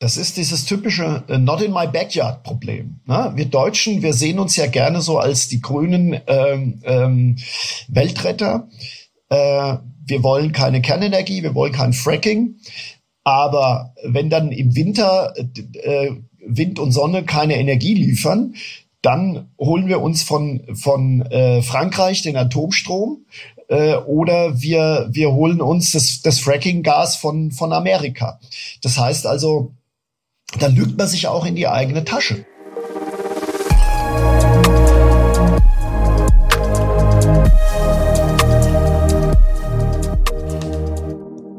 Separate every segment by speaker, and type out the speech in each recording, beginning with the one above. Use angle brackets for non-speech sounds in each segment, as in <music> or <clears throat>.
Speaker 1: Das ist dieses typische uh, Not in my backyard Problem. Ne? Wir Deutschen, wir sehen uns ja gerne so als die grünen ähm, ähm, Weltretter. Äh, wir wollen keine Kernenergie, wir wollen kein Fracking. Aber wenn dann im Winter äh, Wind und Sonne keine Energie liefern, dann holen wir uns von, von äh, Frankreich den Atomstrom äh, oder wir, wir holen uns das, das Fracking-Gas von, von Amerika. Das heißt also, da lügt man sich auch in die eigene Tasche.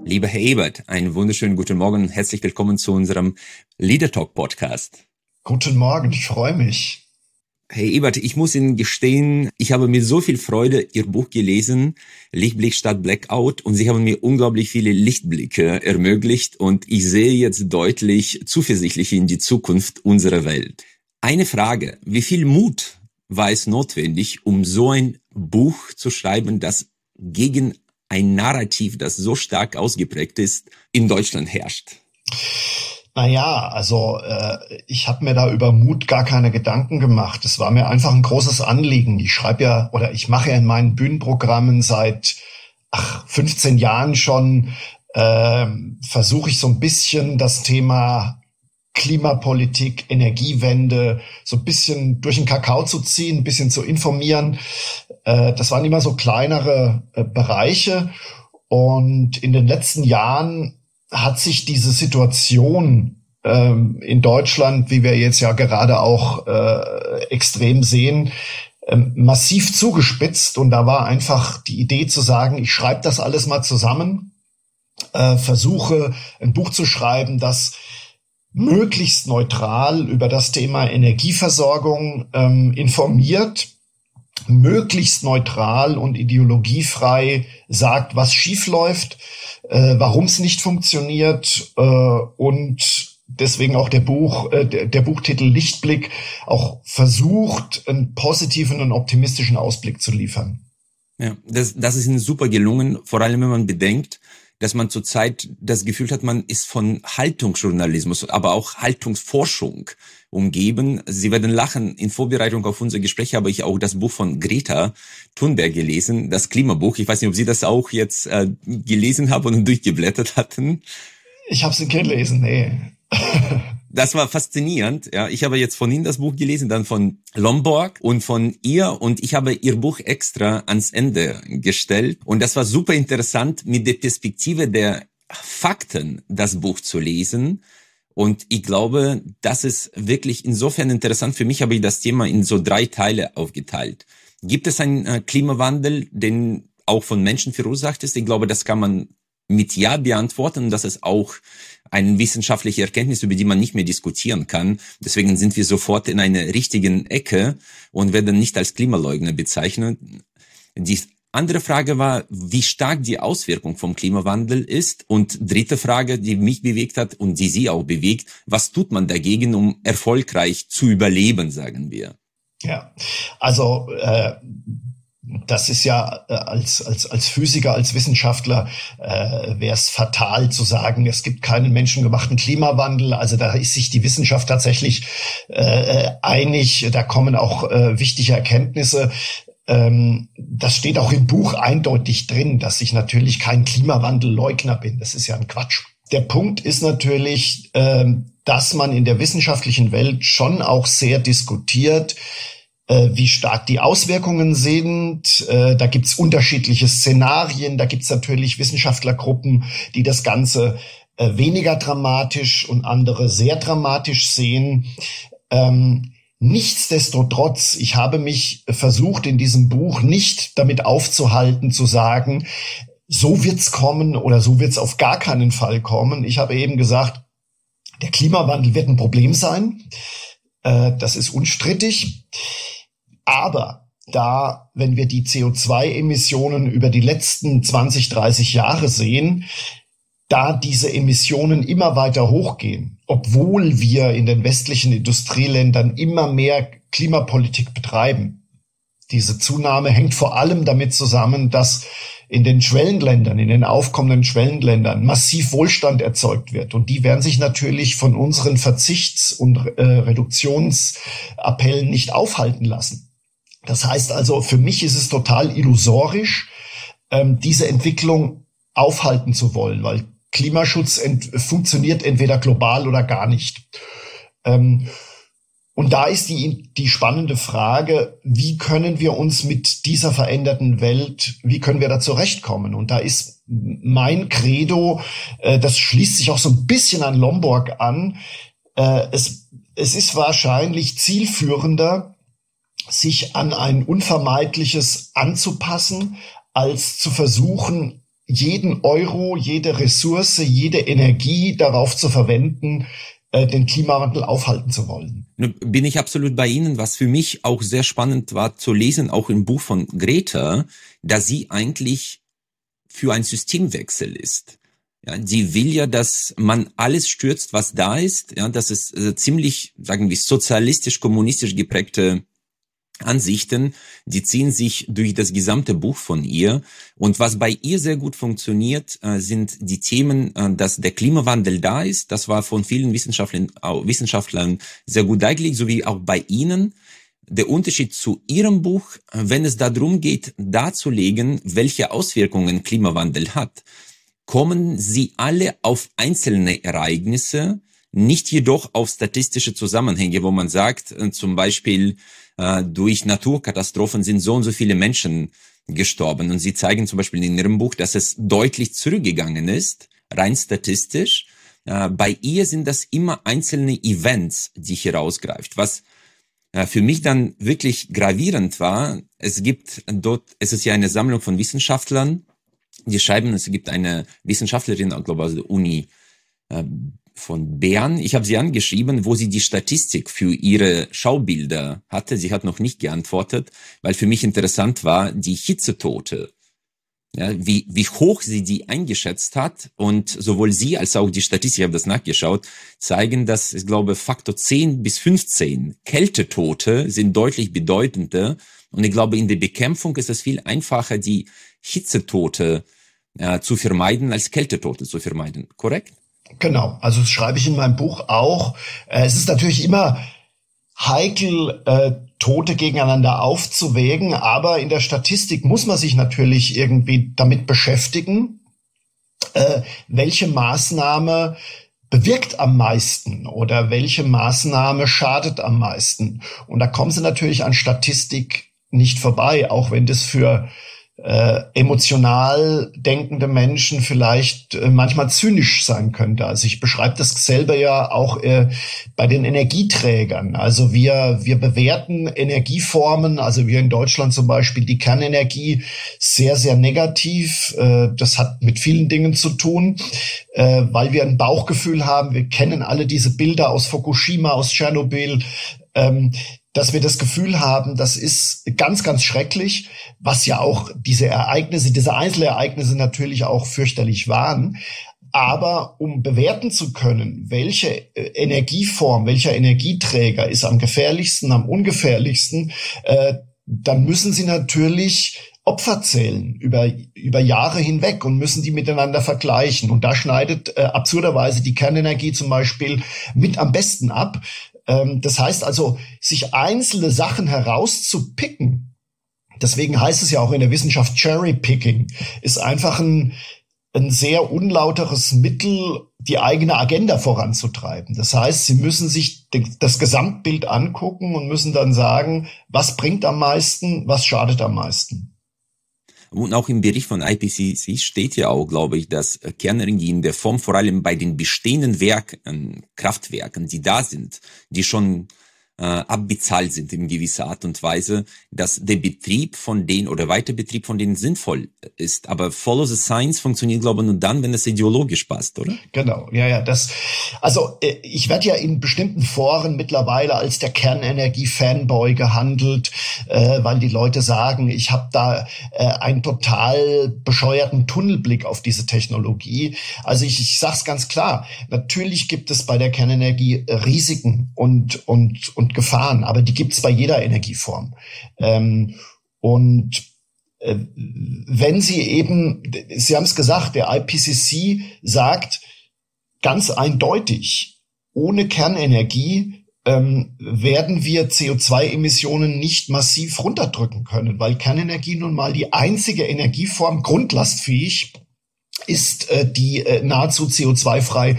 Speaker 2: Lieber Herr Ebert, einen wunderschönen guten Morgen und herzlich willkommen zu unserem Leader Talk Podcast.
Speaker 1: Guten Morgen, ich freue mich.
Speaker 2: Herr Ebert, ich muss Ihnen gestehen, ich habe mit so viel Freude Ihr Buch gelesen, Lichtblick statt Blackout, und Sie haben mir unglaublich viele Lichtblicke ermöglicht und ich sehe jetzt deutlich zuversichtlich in die Zukunft unserer Welt. Eine Frage, wie viel Mut war es notwendig, um so ein Buch zu schreiben, das gegen ein Narrativ, das so stark ausgeprägt ist, in Deutschland herrscht?
Speaker 1: Naja, also äh, ich habe mir da über Mut gar keine Gedanken gemacht. Es war mir einfach ein großes Anliegen. Ich schreibe ja oder ich mache ja in meinen Bühnenprogrammen seit ach, 15 Jahren schon, äh, versuche ich so ein bisschen das Thema Klimapolitik, Energiewende so ein bisschen durch den Kakao zu ziehen, ein bisschen zu informieren. Äh, das waren immer so kleinere äh, Bereiche. Und in den letzten Jahren hat sich diese Situation ähm, in Deutschland, wie wir jetzt ja gerade auch äh, extrem sehen, ähm, massiv zugespitzt. Und da war einfach die Idee zu sagen, ich schreibe das alles mal zusammen, äh, versuche ein Buch zu schreiben, das möglichst neutral über das Thema Energieversorgung ähm, informiert, möglichst neutral und ideologiefrei sagt, was schiefläuft, äh, warum es nicht funktioniert äh, und deswegen auch der Buch, äh, der, der Buchtitel Lichtblick auch versucht, einen positiven und optimistischen Ausblick zu liefern.
Speaker 2: Ja, das, das ist Ihnen super gelungen, vor allem wenn man bedenkt, dass man zurzeit das Gefühl hat, man ist von Haltungsjournalismus, aber auch Haltungsforschung umgeben. Sie werden lachen. In Vorbereitung auf unser Gespräch habe ich auch das Buch von Greta Thunberg gelesen, das Klimabuch. Ich weiß nicht, ob Sie das auch jetzt äh, gelesen haben und <laughs> durchgeblättert hatten.
Speaker 1: Ich habe es nicht gelesen, nee. <laughs>
Speaker 2: das war faszinierend. Ja, ich habe jetzt von Ihnen das Buch gelesen, dann von Lomborg und von ihr und ich habe ihr Buch extra ans Ende gestellt und das war super interessant mit der Perspektive der Fakten das Buch zu lesen. Und ich glaube, das ist wirklich insofern interessant. Für mich habe ich das Thema in so drei Teile aufgeteilt. Gibt es einen äh, Klimawandel, den auch von Menschen verursacht ist? Ich glaube, das kann man mit Ja beantworten. Das ist auch eine wissenschaftliche Erkenntnis, über die man nicht mehr diskutieren kann. Deswegen sind wir sofort in einer richtigen Ecke und werden nicht als Klimaleugner bezeichnet. Die andere Frage war, wie stark die Auswirkung vom Klimawandel ist. Und dritte Frage, die mich bewegt hat und die Sie auch bewegt, was tut man dagegen, um erfolgreich zu überleben, sagen wir?
Speaker 1: Ja, also äh, das ist ja äh, als, als, als Physiker, als Wissenschaftler äh, wäre es fatal zu sagen, es gibt keinen menschengemachten Klimawandel. Also da ist sich die Wissenschaft tatsächlich äh, einig. Da kommen auch äh, wichtige Erkenntnisse. Ähm, das steht auch im Buch eindeutig drin, dass ich natürlich kein Klimawandelleugner bin. Das ist ja ein Quatsch. Der Punkt ist natürlich, äh, dass man in der wissenschaftlichen Welt schon auch sehr diskutiert, äh, wie stark die Auswirkungen sind. Äh, da gibt's unterschiedliche Szenarien. Da gibt's natürlich Wissenschaftlergruppen, die das Ganze äh, weniger dramatisch und andere sehr dramatisch sehen. Ähm, nichtsdestotrotz, ich habe mich versucht, in diesem Buch nicht damit aufzuhalten, zu sagen, so wird's kommen oder so wird's auf gar keinen Fall kommen. Ich habe eben gesagt, der Klimawandel wird ein Problem sein. Das ist unstrittig. Aber da, wenn wir die CO2-Emissionen über die letzten 20, 30 Jahre sehen, da diese Emissionen immer weiter hochgehen, obwohl wir in den westlichen Industrieländern immer mehr Klimapolitik betreiben. Diese Zunahme hängt vor allem damit zusammen, dass in den Schwellenländern, in den aufkommenden Schwellenländern massiv Wohlstand erzeugt wird. Und die werden sich natürlich von unseren Verzichts- und äh, Reduktionsappellen nicht aufhalten lassen. Das heißt also, für mich ist es total illusorisch, ähm, diese Entwicklung aufhalten zu wollen, weil Klimaschutz ent funktioniert entweder global oder gar nicht. Ähm, und da ist die, die spannende Frage, wie können wir uns mit dieser veränderten Welt, wie können wir da zurechtkommen? Und da ist mein Credo, äh, das schließt sich auch so ein bisschen an Lombok an, äh, es, es ist wahrscheinlich zielführender, sich an ein Unvermeidliches anzupassen, als zu versuchen, jeden Euro, jede Ressource, jede Energie darauf zu verwenden, äh, den Klimawandel aufhalten zu wollen.
Speaker 2: Bin ich absolut bei Ihnen, was für mich auch sehr spannend war zu lesen, auch im Buch von Greta, dass sie eigentlich für ein Systemwechsel ist. Ja, die will ja, dass man alles stürzt, was da ist. Ja, dass es äh, ziemlich, sagen wir, sozialistisch-kommunistisch geprägte Ansichten, die ziehen sich durch das gesamte Buch von ihr. Und was bei ihr sehr gut funktioniert, äh, sind die Themen, äh, dass der Klimawandel da ist. Das war von vielen Wissenschaftlern, Wissenschaftlern sehr gut dargelegt, sowie auch bei Ihnen. Der Unterschied zu Ihrem Buch, äh, wenn es darum geht, darzulegen, welche Auswirkungen Klimawandel hat, kommen Sie alle auf einzelne Ereignisse, nicht jedoch auf statistische Zusammenhänge, wo man sagt, zum Beispiel, äh, durch Naturkatastrophen sind so und so viele Menschen gestorben. Und sie zeigen zum Beispiel in ihrem Buch, dass es deutlich zurückgegangen ist, rein statistisch. Äh, bei ihr sind das immer einzelne Events, die hier rausgreift. Was äh, für mich dann wirklich gravierend war, es gibt dort, es ist ja eine Sammlung von Wissenschaftlern, die schreiben, es gibt eine Wissenschaftlerin, glaube ich, aus der Uni äh, von Bern. Ich habe sie angeschrieben, wo sie die Statistik für ihre Schaubilder hatte. Sie hat noch nicht geantwortet, weil für mich interessant war, die Hitzetote. Ja, wie, wie hoch sie die eingeschätzt hat und sowohl sie als auch die Statistik, ich habe das nachgeschaut, zeigen, dass ich glaube Faktor 10 bis 15 Kältetote sind deutlich bedeutender und ich glaube in der Bekämpfung ist es viel einfacher, die Hitzetote äh, zu vermeiden, als Kältetote zu vermeiden, korrekt?
Speaker 1: Genau, also das schreibe ich in meinem Buch auch. Äh, es ist natürlich immer heikel, äh, Tote gegeneinander aufzuwägen, aber in der Statistik muss man sich natürlich irgendwie damit beschäftigen, äh, welche Maßnahme bewirkt am meisten oder welche Maßnahme schadet am meisten. Und da kommen sie natürlich an Statistik nicht vorbei, auch wenn das für äh, emotional denkende Menschen vielleicht äh, manchmal zynisch sein könnte. Also ich beschreibe das selber ja auch äh, bei den Energieträgern. Also wir, wir bewerten Energieformen, also wir in Deutschland zum Beispiel die Kernenergie sehr, sehr negativ. Äh, das hat mit vielen Dingen zu tun, äh, weil wir ein Bauchgefühl haben. Wir kennen alle diese Bilder aus Fukushima, aus Tschernobyl. Ähm, dass wir das Gefühl haben, das ist ganz, ganz schrecklich, was ja auch diese Ereignisse, diese Einzelereignisse natürlich auch fürchterlich waren. Aber um bewerten zu können, welche äh, Energieform, welcher Energieträger ist am gefährlichsten, am ungefährlichsten, äh, dann müssen Sie natürlich Opfer zählen über, über Jahre hinweg und müssen die miteinander vergleichen. Und da schneidet äh, absurderweise die Kernenergie zum Beispiel mit am besten ab, ähm, das heißt also, sich einzelne Sachen herauszupicken, deswegen heißt es ja auch in der Wissenschaft Cherry Picking, ist einfach ein, ein sehr unlauteres Mittel, die eigene Agenda voranzutreiben. Das heißt, sie müssen sich das Gesamtbild angucken und müssen dann sagen, was bringt am meisten, was schadet am meisten.
Speaker 2: Und auch im Bericht von IPCC steht ja auch, glaube ich, dass Kernenergie in der Form vor allem bei den bestehenden Werken, Kraftwerken, die da sind, die schon äh, abbezahlt sind in gewisser Art und Weise, dass der Betrieb von denen oder Weiterbetrieb von denen sinnvoll ist. Aber Follow the Science funktioniert, glaube ich, nur dann, wenn es ideologisch passt, oder?
Speaker 1: Genau, ja, ja. Das, also äh, ich werde ja in bestimmten Foren mittlerweile als der Kernenergie-Fanboy gehandelt, äh, weil die Leute sagen, ich habe da äh, einen total bescheuerten Tunnelblick auf diese Technologie. Also ich, ich sage es ganz klar, natürlich gibt es bei der Kernenergie Risiken und, und, und Gefahren, aber die gibt es bei jeder Energieform. Ähm, und äh, wenn Sie eben, Sie haben es gesagt, der IPCC sagt ganz eindeutig, ohne Kernenergie ähm, werden wir CO2-Emissionen nicht massiv runterdrücken können, weil Kernenergie nun mal die einzige Energieform grundlastfähig ist, äh, die äh, nahezu CO2-frei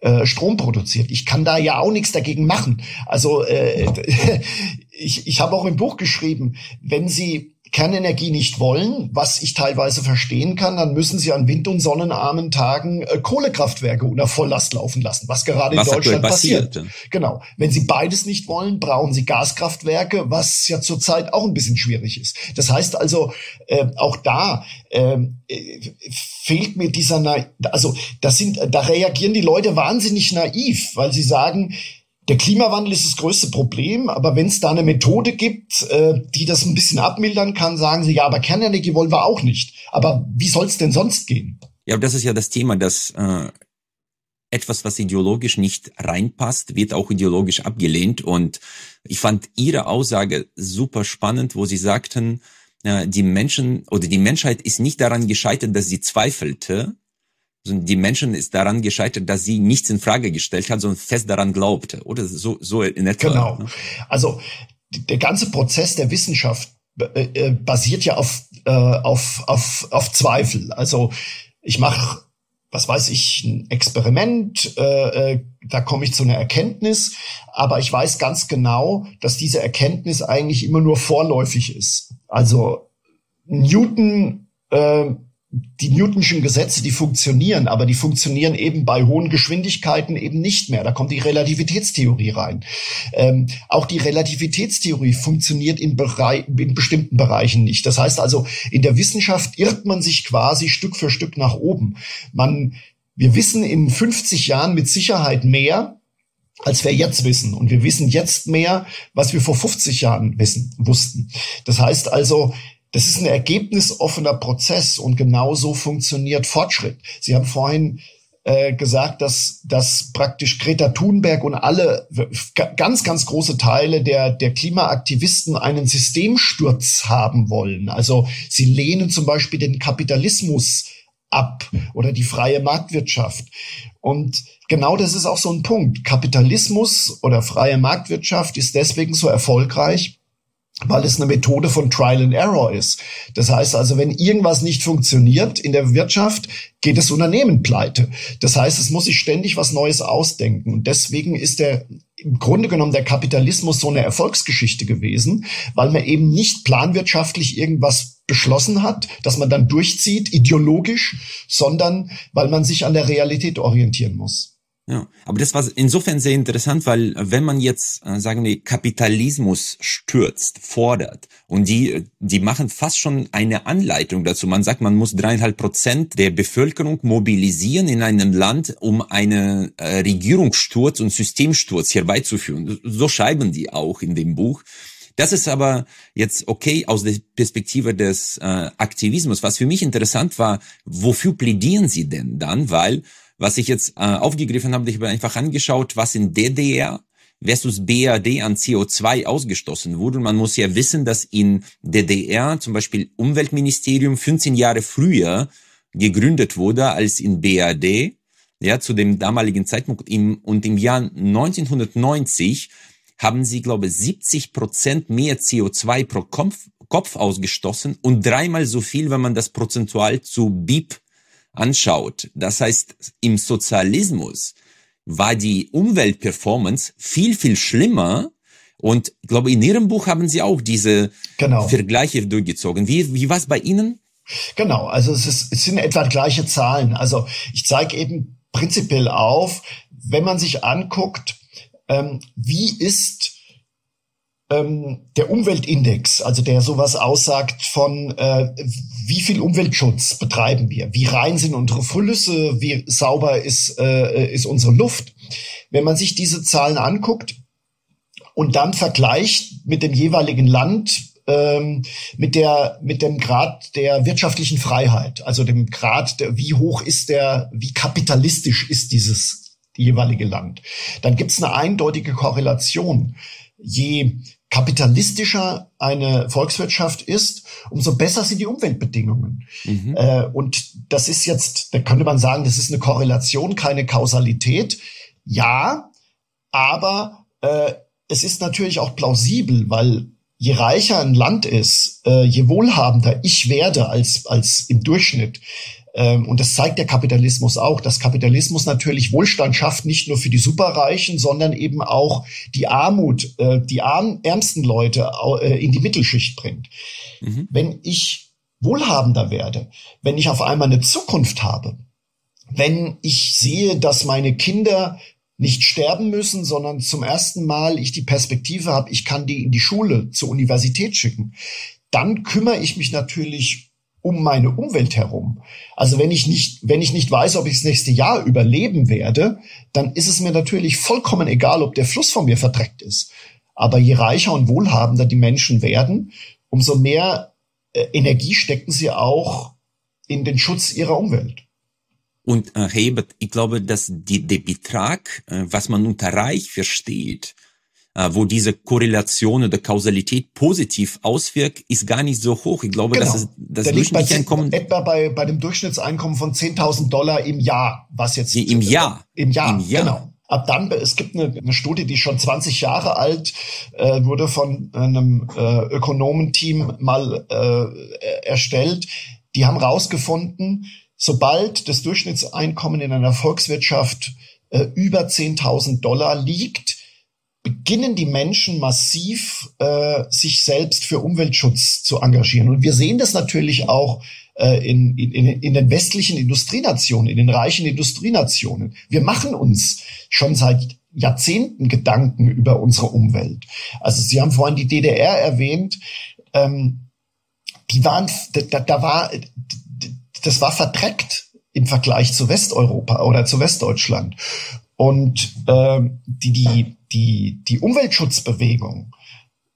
Speaker 1: äh, Strom produziert. Ich kann da ja auch nichts dagegen machen. Also äh, <laughs> ich, ich habe auch im Buch geschrieben, wenn Sie Kernenergie nicht wollen, was ich teilweise verstehen kann, dann müssen sie an wind- und sonnenarmen Tagen äh, Kohlekraftwerke unter Volllast laufen lassen, was gerade was in Deutschland passiert. passiert. Genau. Wenn sie beides nicht wollen, brauchen sie Gaskraftwerke, was ja zurzeit auch ein bisschen schwierig ist. Das heißt also, äh, auch da ähm, äh, fehlt mir dieser, Na also das sind, da reagieren die Leute wahnsinnig naiv, weil sie sagen, der Klimawandel ist das größte Problem, aber wenn es da eine Methode gibt, äh, die das ein bisschen abmildern kann, sagen sie, ja, aber Kernenergie wollen wir auch nicht. Aber wie soll es denn sonst gehen?
Speaker 2: Ja, das ist ja das Thema, dass äh, etwas, was ideologisch nicht reinpasst, wird auch ideologisch abgelehnt. Und ich fand Ihre Aussage super spannend, wo Sie sagten, äh, die Menschen oder die Menschheit ist nicht daran gescheitert, dass sie zweifelte, die Menschen ist daran gescheitert, dass sie nichts in Frage gestellt hat, sondern fest daran glaubte. Oder so, so in etwa.
Speaker 1: Genau. Ne? Also der ganze Prozess der Wissenschaft äh, äh, basiert ja auf, äh, auf, auf, auf Zweifel. Also ich mache, was weiß ich, ein Experiment, äh, äh, da komme ich zu einer Erkenntnis, aber ich weiß ganz genau, dass diese Erkenntnis eigentlich immer nur vorläufig ist. Also Newton äh, die Newtonschen Gesetze, die funktionieren, aber die funktionieren eben bei hohen Geschwindigkeiten eben nicht mehr. Da kommt die Relativitätstheorie rein. Ähm, auch die Relativitätstheorie funktioniert in, in bestimmten Bereichen nicht. Das heißt also, in der Wissenschaft irrt man sich quasi Stück für Stück nach oben. Man, wir wissen in 50 Jahren mit Sicherheit mehr, als wir jetzt wissen. Und wir wissen jetzt mehr, was wir vor 50 Jahren wissen, wussten. Das heißt also, das ist ein ergebnisoffener Prozess und genau so funktioniert Fortschritt. Sie haben vorhin äh, gesagt, dass, dass praktisch Greta Thunberg und alle ganz, ganz große Teile der, der Klimaaktivisten einen Systemsturz haben wollen. Also sie lehnen zum Beispiel den Kapitalismus ab oder die freie Marktwirtschaft. Und genau das ist auch so ein Punkt. Kapitalismus oder freie Marktwirtschaft ist deswegen so erfolgreich, weil es eine Methode von Trial and Error ist. Das heißt also, wenn irgendwas nicht funktioniert in der Wirtschaft, geht das Unternehmen pleite. Das heißt, es muss sich ständig was Neues ausdenken. Und deswegen ist der im Grunde genommen der Kapitalismus so eine Erfolgsgeschichte gewesen, weil man eben nicht planwirtschaftlich irgendwas beschlossen hat, dass man dann durchzieht, ideologisch, sondern weil man sich an der Realität orientieren muss.
Speaker 2: Ja, aber das war insofern sehr interessant, weil wenn man jetzt, äh, sagen wir, Kapitalismus stürzt, fordert und die, die machen fast schon eine Anleitung dazu. Man sagt, man muss dreieinhalb Prozent der Bevölkerung mobilisieren in einem Land, um einen äh, Regierungssturz und Systemsturz herbeizuführen. So schreiben die auch in dem Buch. Das ist aber jetzt okay aus der Perspektive des äh, Aktivismus. Was für mich interessant war, wofür plädieren Sie denn dann? Weil was ich jetzt äh, aufgegriffen habe, ich habe einfach angeschaut, was in DDR versus BRD an CO2 ausgestoßen wurde. Und man muss ja wissen, dass in DDR zum Beispiel Umweltministerium 15 Jahre früher gegründet wurde als in BRD, ja, zu dem damaligen Zeitpunkt. Im, und im Jahr 1990 haben sie, glaube ich, 70 Prozent mehr CO2 pro Kopf, Kopf ausgestoßen und dreimal so viel, wenn man das prozentual zu BIP anschaut, das heißt, im Sozialismus war die Umweltperformance viel, viel schlimmer. Und ich glaube, in Ihrem Buch haben Sie auch diese genau. Vergleiche durchgezogen. Wie, wie war es bei Ihnen?
Speaker 1: Genau, also es, ist, es sind etwa gleiche Zahlen. Also ich zeige eben prinzipiell auf, wenn man sich anguckt, ähm, wie ist ähm, der Umweltindex, also der sowas aussagt von, äh, wie viel Umweltschutz betreiben wir, wie rein sind unsere Flüsse, wie sauber ist, äh, ist unsere Luft. Wenn man sich diese Zahlen anguckt und dann vergleicht mit dem jeweiligen Land, ähm, mit der mit dem Grad der wirtschaftlichen Freiheit, also dem Grad, der, wie hoch ist der, wie kapitalistisch ist dieses jeweilige Land, dann gibt es eine eindeutige Korrelation je kapitalistischer eine Volkswirtschaft ist, umso besser sind die Umweltbedingungen. Mhm. Äh, und das ist jetzt, da könnte man sagen, das ist eine Korrelation, keine Kausalität. Ja, aber äh, es ist natürlich auch plausibel, weil je reicher ein Land ist, äh, je wohlhabender ich werde als, als im Durchschnitt, und das zeigt der Kapitalismus auch, dass Kapitalismus natürlich Wohlstand schafft, nicht nur für die Superreichen, sondern eben auch die Armut, äh, die ärmsten Leute äh, in die Mittelschicht bringt. Mhm. Wenn ich wohlhabender werde, wenn ich auf einmal eine Zukunft habe, wenn ich sehe, dass meine Kinder nicht sterben müssen, sondern zum ersten Mal ich die Perspektive habe, ich kann die in die Schule, zur Universität schicken, dann kümmere ich mich natürlich um meine Umwelt herum. Also wenn ich nicht, wenn ich nicht weiß, ob ich das nächste Jahr überleben werde, dann ist es mir natürlich vollkommen egal, ob der Fluss von mir verdreckt ist. Aber je reicher und wohlhabender die Menschen werden, umso mehr äh, Energie stecken sie auch in den Schutz ihrer Umwelt.
Speaker 2: Und äh, Hebert, ich glaube, dass die, der Betrag, äh, was man unter Reich versteht, wo diese Korrelation oder Kausalität positiv auswirkt, ist gar nicht so hoch. Ich glaube, genau. das ist das
Speaker 1: Der durchschnittliche Einkommen. Etwa bei, bei dem Durchschnittseinkommen von 10.000 Dollar im Jahr, was jetzt.
Speaker 2: Im Jahr.
Speaker 1: Im Jahr, Im Jahr. genau. Ab dann, es gibt eine, eine Studie, die schon 20 Jahre alt äh, wurde von einem äh, Ökonomenteam mal äh, erstellt. Die haben rausgefunden, sobald das Durchschnittseinkommen in einer Volkswirtschaft äh, über 10.000 Dollar liegt, beginnen die Menschen massiv äh, sich selbst für Umweltschutz zu engagieren. Und wir sehen das natürlich auch äh, in, in, in den westlichen Industrienationen, in den reichen Industrienationen. Wir machen uns schon seit Jahrzehnten Gedanken über unsere Umwelt. Also Sie haben vorhin die DDR erwähnt. Ähm, die waren, da, da war, das war verdreckt im Vergleich zu Westeuropa oder zu Westdeutschland. Und äh, die, die, die, die Umweltschutzbewegung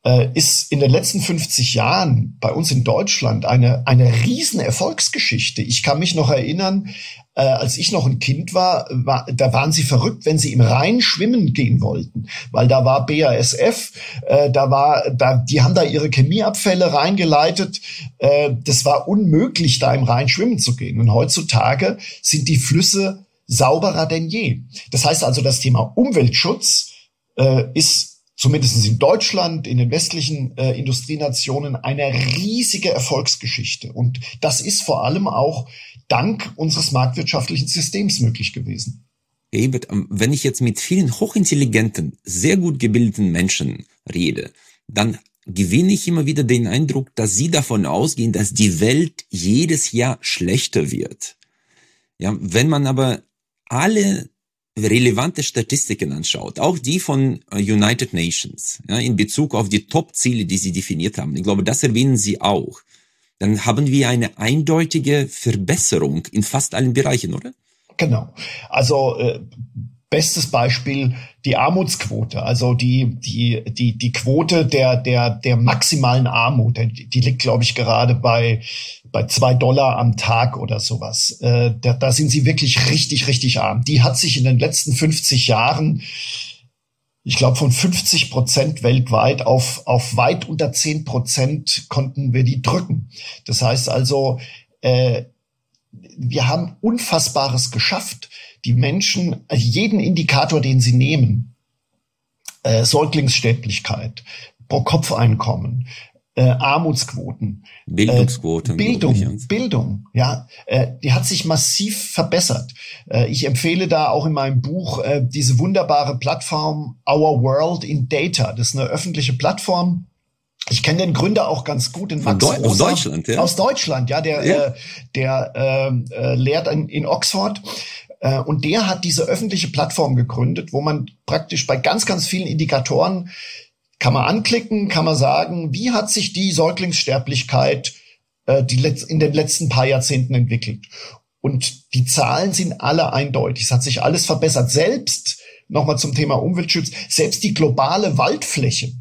Speaker 1: äh, ist in den letzten 50 Jahren bei uns in Deutschland eine, eine riesen Erfolgsgeschichte. Ich kann mich noch erinnern, äh, als ich noch ein Kind war, war, da waren sie verrückt, wenn sie im Rhein schwimmen gehen wollten, weil da war BASF, äh, da war, da, die haben da ihre Chemieabfälle reingeleitet. Äh, das war unmöglich, da im Rhein schwimmen zu gehen. Und heutzutage sind die Flüsse sauberer denn je. Das heißt also, das Thema Umweltschutz äh, ist zumindest in Deutschland, in den westlichen äh, Industrienationen, eine riesige Erfolgsgeschichte. Und das ist vor allem auch dank unseres marktwirtschaftlichen Systems möglich gewesen.
Speaker 2: Ebert, ähm, wenn ich jetzt mit vielen hochintelligenten, sehr gut gebildeten Menschen rede, dann gewinne ich immer wieder den Eindruck, dass sie davon ausgehen, dass die Welt jedes Jahr schlechter wird. Ja, wenn man aber alle relevante Statistiken anschaut, auch die von äh, United Nations, ja, in Bezug auf die Top-Ziele, die sie definiert haben, ich glaube, das erwähnen sie auch, dann haben wir eine eindeutige Verbesserung in fast allen Bereichen, oder?
Speaker 1: Genau. Also äh, bestes Beispiel die Armutsquote, also die die die die Quote der der der maximalen Armut, die, liegt glaube ich gerade bei bei zwei Dollar am Tag oder sowas. Äh, da, da sind sie wirklich richtig richtig arm. Die hat sich in den letzten 50 Jahren ich glaube, von 50 Prozent weltweit auf, auf weit unter 10 Prozent konnten wir die drücken. Das heißt also, äh, wir haben Unfassbares geschafft die Menschen, jeden Indikator, den sie nehmen, äh, Säuglingssterblichkeit, Pro-Kopf-Einkommen, äh, Armutsquoten,
Speaker 2: Bildungsquote,
Speaker 1: äh, Bildung, Bildung, ja, äh, die hat sich massiv verbessert. Äh, ich empfehle da auch in meinem Buch äh, diese wunderbare Plattform Our World in Data. Das ist eine öffentliche Plattform, ich kenne den Gründer auch ganz gut, den
Speaker 2: Max Deu Aus Deutschland, ja.
Speaker 1: Aus Deutschland, ja, der, ja. Äh, der äh, äh, lehrt in, in Oxford äh, und der hat diese öffentliche Plattform gegründet, wo man praktisch bei ganz, ganz vielen Indikatoren kann man anklicken, kann man sagen, wie hat sich die Säuglingssterblichkeit äh, die in den letzten paar Jahrzehnten entwickelt. Und die Zahlen sind alle eindeutig. Es hat sich alles verbessert. Selbst, nochmal zum Thema Umweltschutz, selbst die globale Waldfläche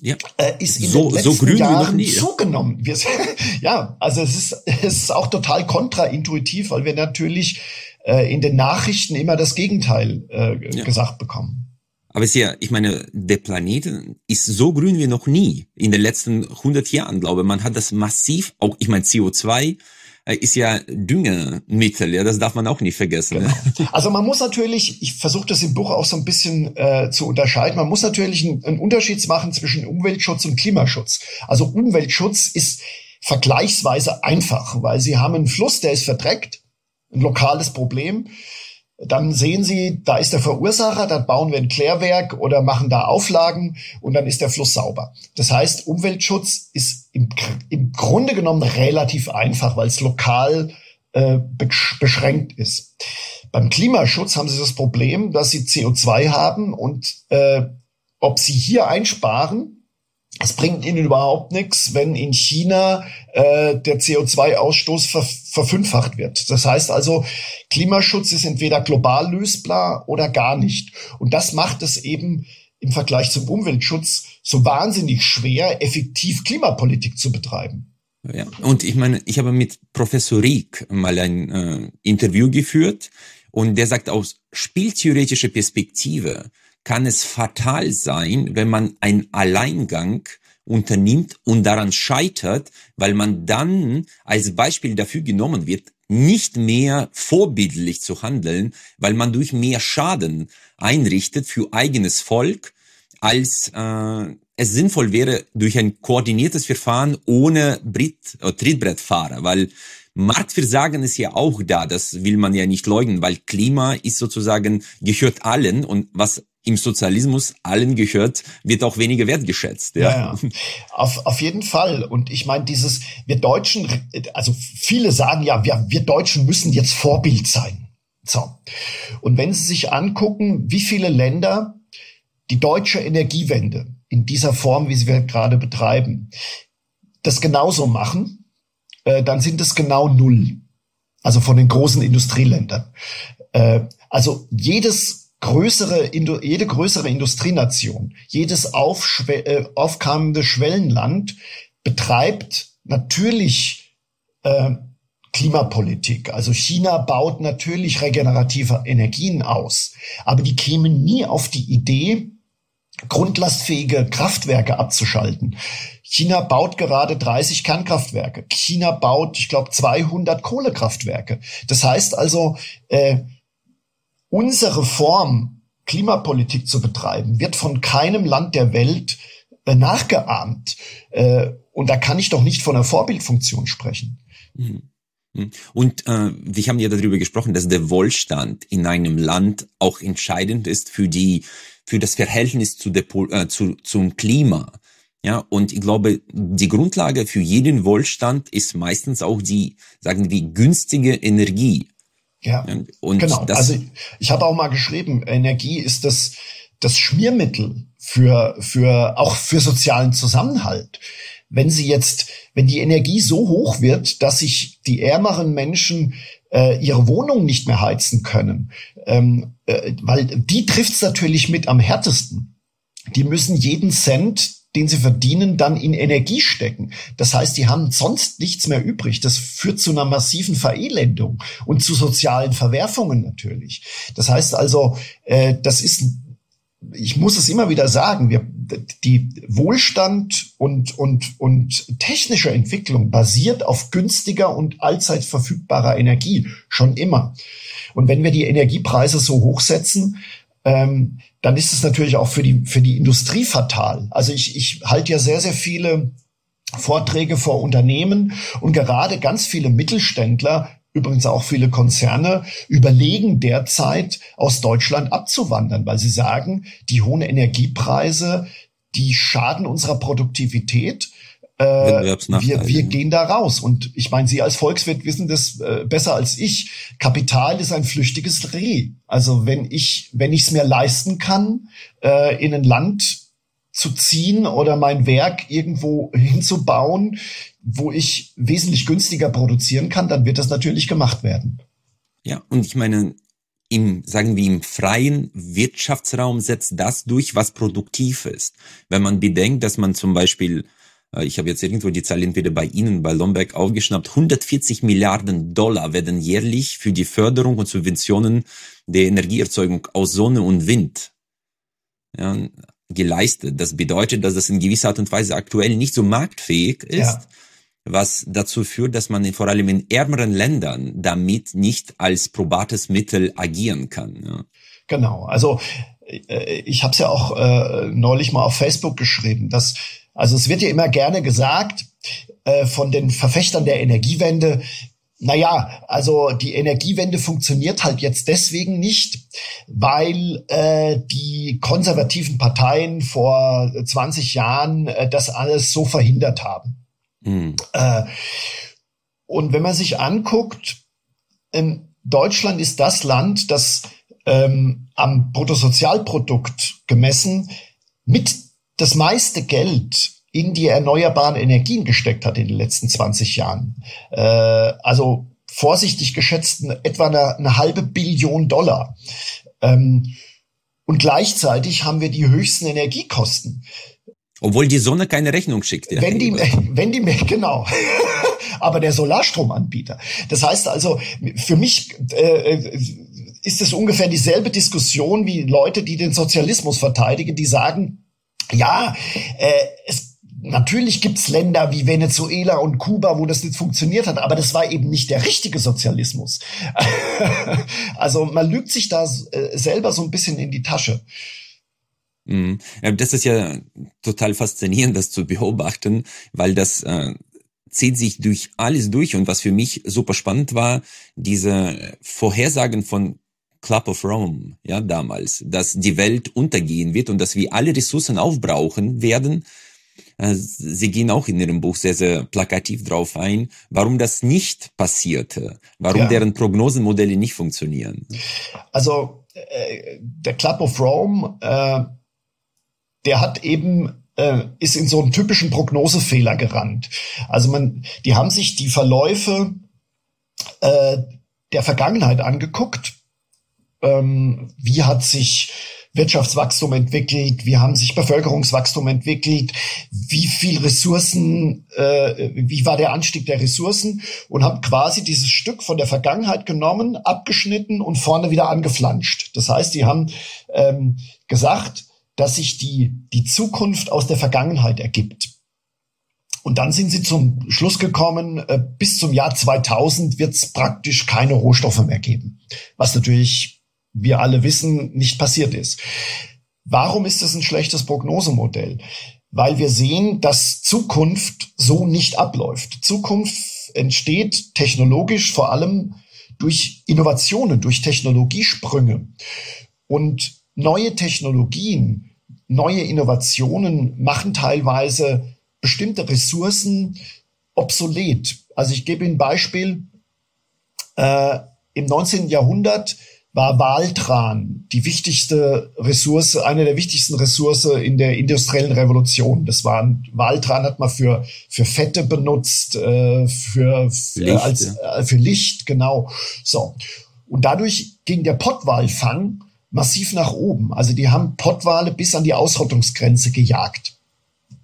Speaker 1: ja. äh, ist in so, den letzten so grün Jahren nie, zugenommen. Wir, <laughs> ja, also es ist, es ist auch total kontraintuitiv, weil wir natürlich äh, in den Nachrichten immer das Gegenteil äh, ja. gesagt bekommen.
Speaker 2: Aber es ist ja, ich meine, der Planet ist so grün wie noch nie in den letzten 100 Jahren, glaube ich. Man hat das massiv, auch, ich meine, CO2 äh, ist ja Düngemittel, ja, das darf man auch nicht vergessen.
Speaker 1: Genau. Ja. Also man muss natürlich, ich versuche das im Buch auch so ein bisschen äh, zu unterscheiden, man muss natürlich einen, einen Unterschied machen zwischen Umweltschutz und Klimaschutz. Also Umweltschutz ist vergleichsweise einfach, weil sie haben einen Fluss, der ist verdreckt, ein lokales Problem dann sehen Sie, da ist der Verursacher, dann bauen wir ein Klärwerk oder machen da Auflagen und dann ist der Fluss sauber. Das heißt, Umweltschutz ist im, im Grunde genommen relativ einfach, weil es lokal äh, beschränkt ist. Beim Klimaschutz haben Sie das Problem, dass Sie CO2 haben und äh, ob Sie hier einsparen, es bringt ihnen überhaupt nichts, wenn in China äh, der CO2-Ausstoß ver verfünffacht wird. Das heißt also, Klimaschutz ist entweder global lösbar oder gar nicht. Und das macht es eben im Vergleich zum Umweltschutz so wahnsinnig schwer, effektiv Klimapolitik zu betreiben.
Speaker 2: Ja, und ich meine, ich habe mit Professor Rieck mal ein äh, Interview geführt und der sagt aus spieltheoretischer Perspektive, kann es fatal sein, wenn man einen Alleingang unternimmt und daran scheitert, weil man dann als Beispiel dafür genommen wird, nicht mehr vorbildlich zu handeln, weil man durch mehr Schaden einrichtet für eigenes Volk, als äh, es sinnvoll wäre durch ein koordiniertes Verfahren ohne Brit äh, Trittbrettfahrer, weil Marktversagen ist ja auch da, das will man ja nicht leugnen, weil Klima ist sozusagen, gehört allen und was im Sozialismus allen gehört, wird auch weniger wertgeschätzt. Ja, ja,
Speaker 1: ja. Auf, auf jeden Fall. Und ich meine, dieses, wir Deutschen, also viele sagen ja, wir, wir Deutschen müssen jetzt Vorbild sein. So. Und wenn Sie sich angucken, wie viele Länder die deutsche Energiewende in dieser Form, wie sie wir gerade betreiben, das genauso machen, äh, dann sind es genau null. Also von den großen Industrieländern. Äh, also jedes größere, jede größere Industrienation, jedes äh, aufkommende Schwellenland betreibt natürlich äh, Klimapolitik. Also China baut natürlich regenerative Energien aus, aber die kämen nie auf die Idee, grundlastfähige Kraftwerke abzuschalten. China baut gerade 30 Kernkraftwerke. China baut, ich glaube, 200 Kohlekraftwerke. Das heißt also, äh, unsere Form, Klimapolitik zu betreiben, wird von keinem Land der Welt äh, nachgeahmt. Äh, und da kann ich doch nicht von einer Vorbildfunktion sprechen. Mhm.
Speaker 2: Mhm. Und äh, wir haben ja darüber gesprochen, dass der Wohlstand in einem Land auch entscheidend ist für die für das Verhältnis zu der, äh, zu, zum Klima. Ja, und ich glaube, die Grundlage für jeden Wohlstand ist meistens auch die, sagen wir, günstige Energie.
Speaker 1: Ja, und genau. also ich habe auch mal geschrieben, Energie ist das, das Schmiermittel für, für, auch für sozialen Zusammenhalt. Wenn sie jetzt, wenn die Energie so hoch wird, dass sich die ärmeren Menschen äh, ihre Wohnung nicht mehr heizen können, ähm, äh, weil die trifft's natürlich mit am härtesten. Die müssen jeden Cent den sie verdienen, dann in Energie stecken. Das heißt, die haben sonst nichts mehr übrig. Das führt zu einer massiven Verelendung und zu sozialen Verwerfungen natürlich. Das heißt also, äh, das ist ich muss es immer wieder sagen, wir, die Wohlstand und, und, und technische Entwicklung basiert auf günstiger und allzeit verfügbarer Energie, schon immer. Und wenn wir die Energiepreise so hochsetzen, ähm, dann ist es natürlich auch für die, für die Industrie fatal. Also ich, ich halte ja sehr, sehr viele Vorträge vor Unternehmen und gerade ganz viele Mittelständler, übrigens auch viele Konzerne, überlegen derzeit aus Deutschland abzuwandern, weil sie sagen, die hohen Energiepreise, die schaden unserer Produktivität äh, wir, wir gehen da raus. Und ich meine, Sie als Volkswirt wissen das äh, besser als ich. Kapital ist ein flüchtiges Reh. Also wenn ich, wenn ich es mir leisten kann, äh, in ein Land zu ziehen oder mein Werk irgendwo hinzubauen, wo ich wesentlich günstiger produzieren kann, dann wird das natürlich gemacht werden.
Speaker 2: Ja, und ich meine, im, sagen wir, im freien Wirtschaftsraum setzt das durch, was produktiv ist. Wenn man bedenkt, dass man zum Beispiel ich habe jetzt irgendwo die Zahl entweder bei Ihnen, bei Lomberg aufgeschnappt. 140 Milliarden Dollar werden jährlich für die Förderung und Subventionen der Energieerzeugung aus Sonne und Wind ja, geleistet. Das bedeutet, dass es in gewisser Art und Weise aktuell nicht so marktfähig ist. Ja was dazu führt, dass man vor allem in ärmeren Ländern damit nicht als probates Mittel agieren kann. Ja.
Speaker 1: Genau, also äh, ich habe es ja auch äh, neulich mal auf Facebook geschrieben, dass also es wird ja immer gerne gesagt äh, von den Verfechtern der Energiewende, naja, also die Energiewende funktioniert halt jetzt deswegen nicht, weil äh, die konservativen Parteien vor 20 Jahren äh, das alles so verhindert haben. Mhm. Äh, und wenn man sich anguckt, ähm, Deutschland ist das Land, das ähm, am Bruttosozialprodukt gemessen mit das meiste Geld in die erneuerbaren Energien gesteckt hat in den letzten 20 Jahren. Äh, also vorsichtig geschätzt etwa eine, eine halbe Billion Dollar. Ähm, und gleichzeitig haben wir die höchsten Energiekosten.
Speaker 2: Obwohl die Sonne keine Rechnung schickt.
Speaker 1: Ja, wenn die, <laughs> wenn die, genau. <laughs> Aber der Solarstromanbieter. Das heißt also, für mich äh, ist es ungefähr dieselbe Diskussion wie Leute, die den Sozialismus verteidigen, die sagen, ja, äh, es Natürlich gibt's Länder wie Venezuela und Kuba, wo das nicht funktioniert hat, aber das war eben nicht der richtige Sozialismus. <laughs> also man lügt sich da äh, selber so ein bisschen in die Tasche.
Speaker 2: Mhm. Das ist ja total faszinierend, das zu beobachten, weil das äh, zieht sich durch alles durch. Und was für mich super spannend war, diese Vorhersagen von Club of Rome, ja, damals, dass die Welt untergehen wird und dass wir alle Ressourcen aufbrauchen werden. Äh, sie gehen auch in ihrem Buch sehr, sehr plakativ drauf ein, warum das nicht passierte, warum ja. deren Prognosenmodelle nicht funktionieren.
Speaker 1: Also äh, der Club of Rome äh, der hat eben äh, ist in so einen typischen Prognosefehler gerannt. Also man, die haben sich die Verläufe äh, der Vergangenheit angeguckt. Ähm, wie hat sich Wirtschaftswachstum entwickelt, wie haben sich Bevölkerungswachstum entwickelt, wie viel Ressourcen, äh, wie war der Anstieg der Ressourcen und haben quasi dieses Stück von der Vergangenheit genommen, abgeschnitten und vorne wieder angeflanscht. Das heißt, die haben ähm, gesagt, dass sich die, die Zukunft aus der Vergangenheit ergibt. Und dann sind sie zum Schluss gekommen, äh, bis zum Jahr 2000 wird es praktisch keine Rohstoffe mehr geben. Was natürlich, wir alle wissen, nicht passiert ist. Warum ist das ein schlechtes Prognosemodell? Weil wir sehen, dass Zukunft so nicht abläuft. Zukunft entsteht technologisch vor allem durch Innovationen, durch Technologiesprünge. Und neue Technologien neue Innovationen machen teilweise bestimmte Ressourcen obsolet. Also ich gebe Ihnen ein Beispiel. Äh, Im 19. Jahrhundert war Waltran die wichtigste Ressource, eine der wichtigsten Ressourcen in der industriellen Revolution. Das war Waltran hat man für für Fette benutzt, äh, für Licht, als äh, für Licht genau. So und dadurch ging der Pottwalfang massiv nach oben. Also die haben Pottwale bis an die Ausrottungsgrenze gejagt.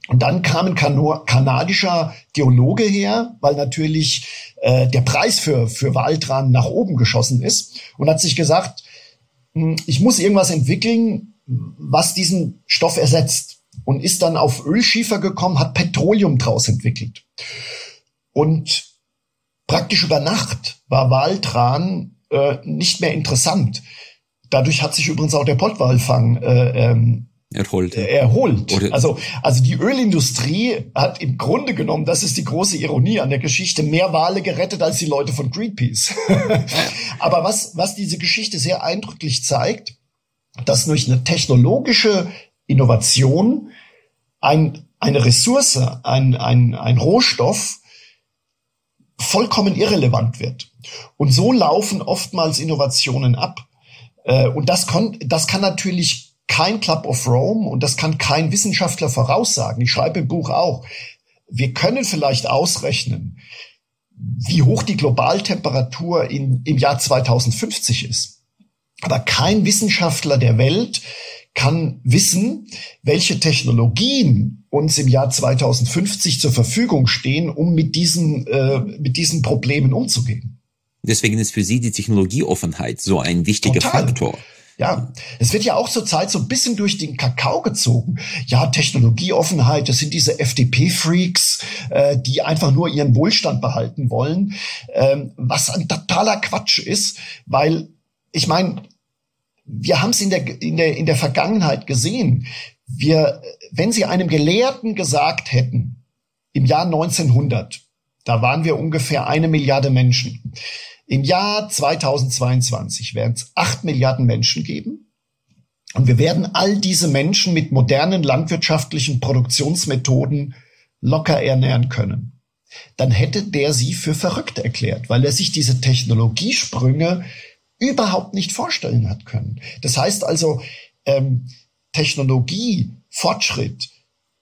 Speaker 1: Und dann kam ein kanadischer Geologe her, weil natürlich äh, der Preis für, für Waltran nach oben geschossen ist und hat sich gesagt, hm, ich muss irgendwas entwickeln, was diesen Stoff ersetzt. Und ist dann auf Ölschiefer gekommen, hat Petroleum draus entwickelt. Und praktisch über Nacht war Waltran äh, nicht mehr interessant. Dadurch hat sich übrigens auch der Pottwalfang äh, ähm, erholt. Äh, erholt. Also, also die Ölindustrie hat im Grunde genommen, das ist die große Ironie an der Geschichte, mehr Wale gerettet als die Leute von Greenpeace. <laughs> Aber was, was diese Geschichte sehr eindrücklich zeigt, dass durch eine technologische Innovation ein, eine Ressource, ein, ein, ein Rohstoff vollkommen irrelevant wird. Und so laufen oftmals Innovationen ab. Äh, und das, kon das kann natürlich kein Club of Rome und das kann kein Wissenschaftler voraussagen. Ich schreibe im Buch auch, wir können vielleicht ausrechnen, wie hoch die Globaltemperatur in, im Jahr 2050 ist. Aber kein Wissenschaftler der Welt kann wissen, welche Technologien uns im Jahr 2050 zur Verfügung stehen, um mit diesen, äh, mit diesen Problemen umzugehen.
Speaker 2: Deswegen ist für Sie die Technologieoffenheit so ein wichtiger Total. Faktor.
Speaker 1: Ja, es wird ja auch zurzeit so ein bisschen durch den Kakao gezogen. Ja, Technologieoffenheit, das sind diese FDP-Freaks, äh, die einfach nur ihren Wohlstand behalten wollen, ähm, was ein totaler Quatsch ist, weil ich meine, wir haben es in der, in, der, in der Vergangenheit gesehen. Wir, wenn Sie einem Gelehrten gesagt hätten, im Jahr 1900, da waren wir ungefähr eine Milliarde Menschen, im Jahr 2022 werden es acht Milliarden Menschen geben. Und wir werden all diese Menschen mit modernen landwirtschaftlichen Produktionsmethoden locker ernähren können. Dann hätte der sie für verrückt erklärt, weil er sich diese Technologiesprünge überhaupt nicht vorstellen hat können. Das heißt also, ähm, Technologie, Fortschritt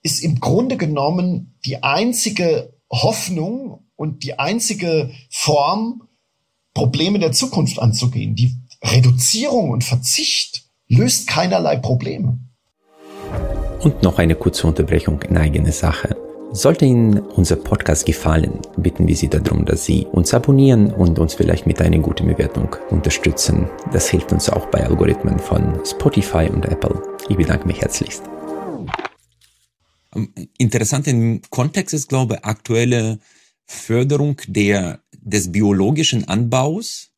Speaker 1: ist im Grunde genommen die einzige Hoffnung und die einzige Form, Probleme der Zukunft anzugehen. Die Reduzierung und Verzicht löst keinerlei Probleme.
Speaker 2: Und noch eine kurze Unterbrechung in eigene Sache. Sollte Ihnen unser Podcast gefallen, bitten wir Sie darum, dass Sie uns abonnieren und uns vielleicht mit einer guten Bewertung unterstützen. Das hilft uns auch bei Algorithmen von Spotify und Apple. Ich bedanke mich herzlichst. Interessant im Kontext ist, glaube ich, aktuelle Förderung der, des biologischen Anbaus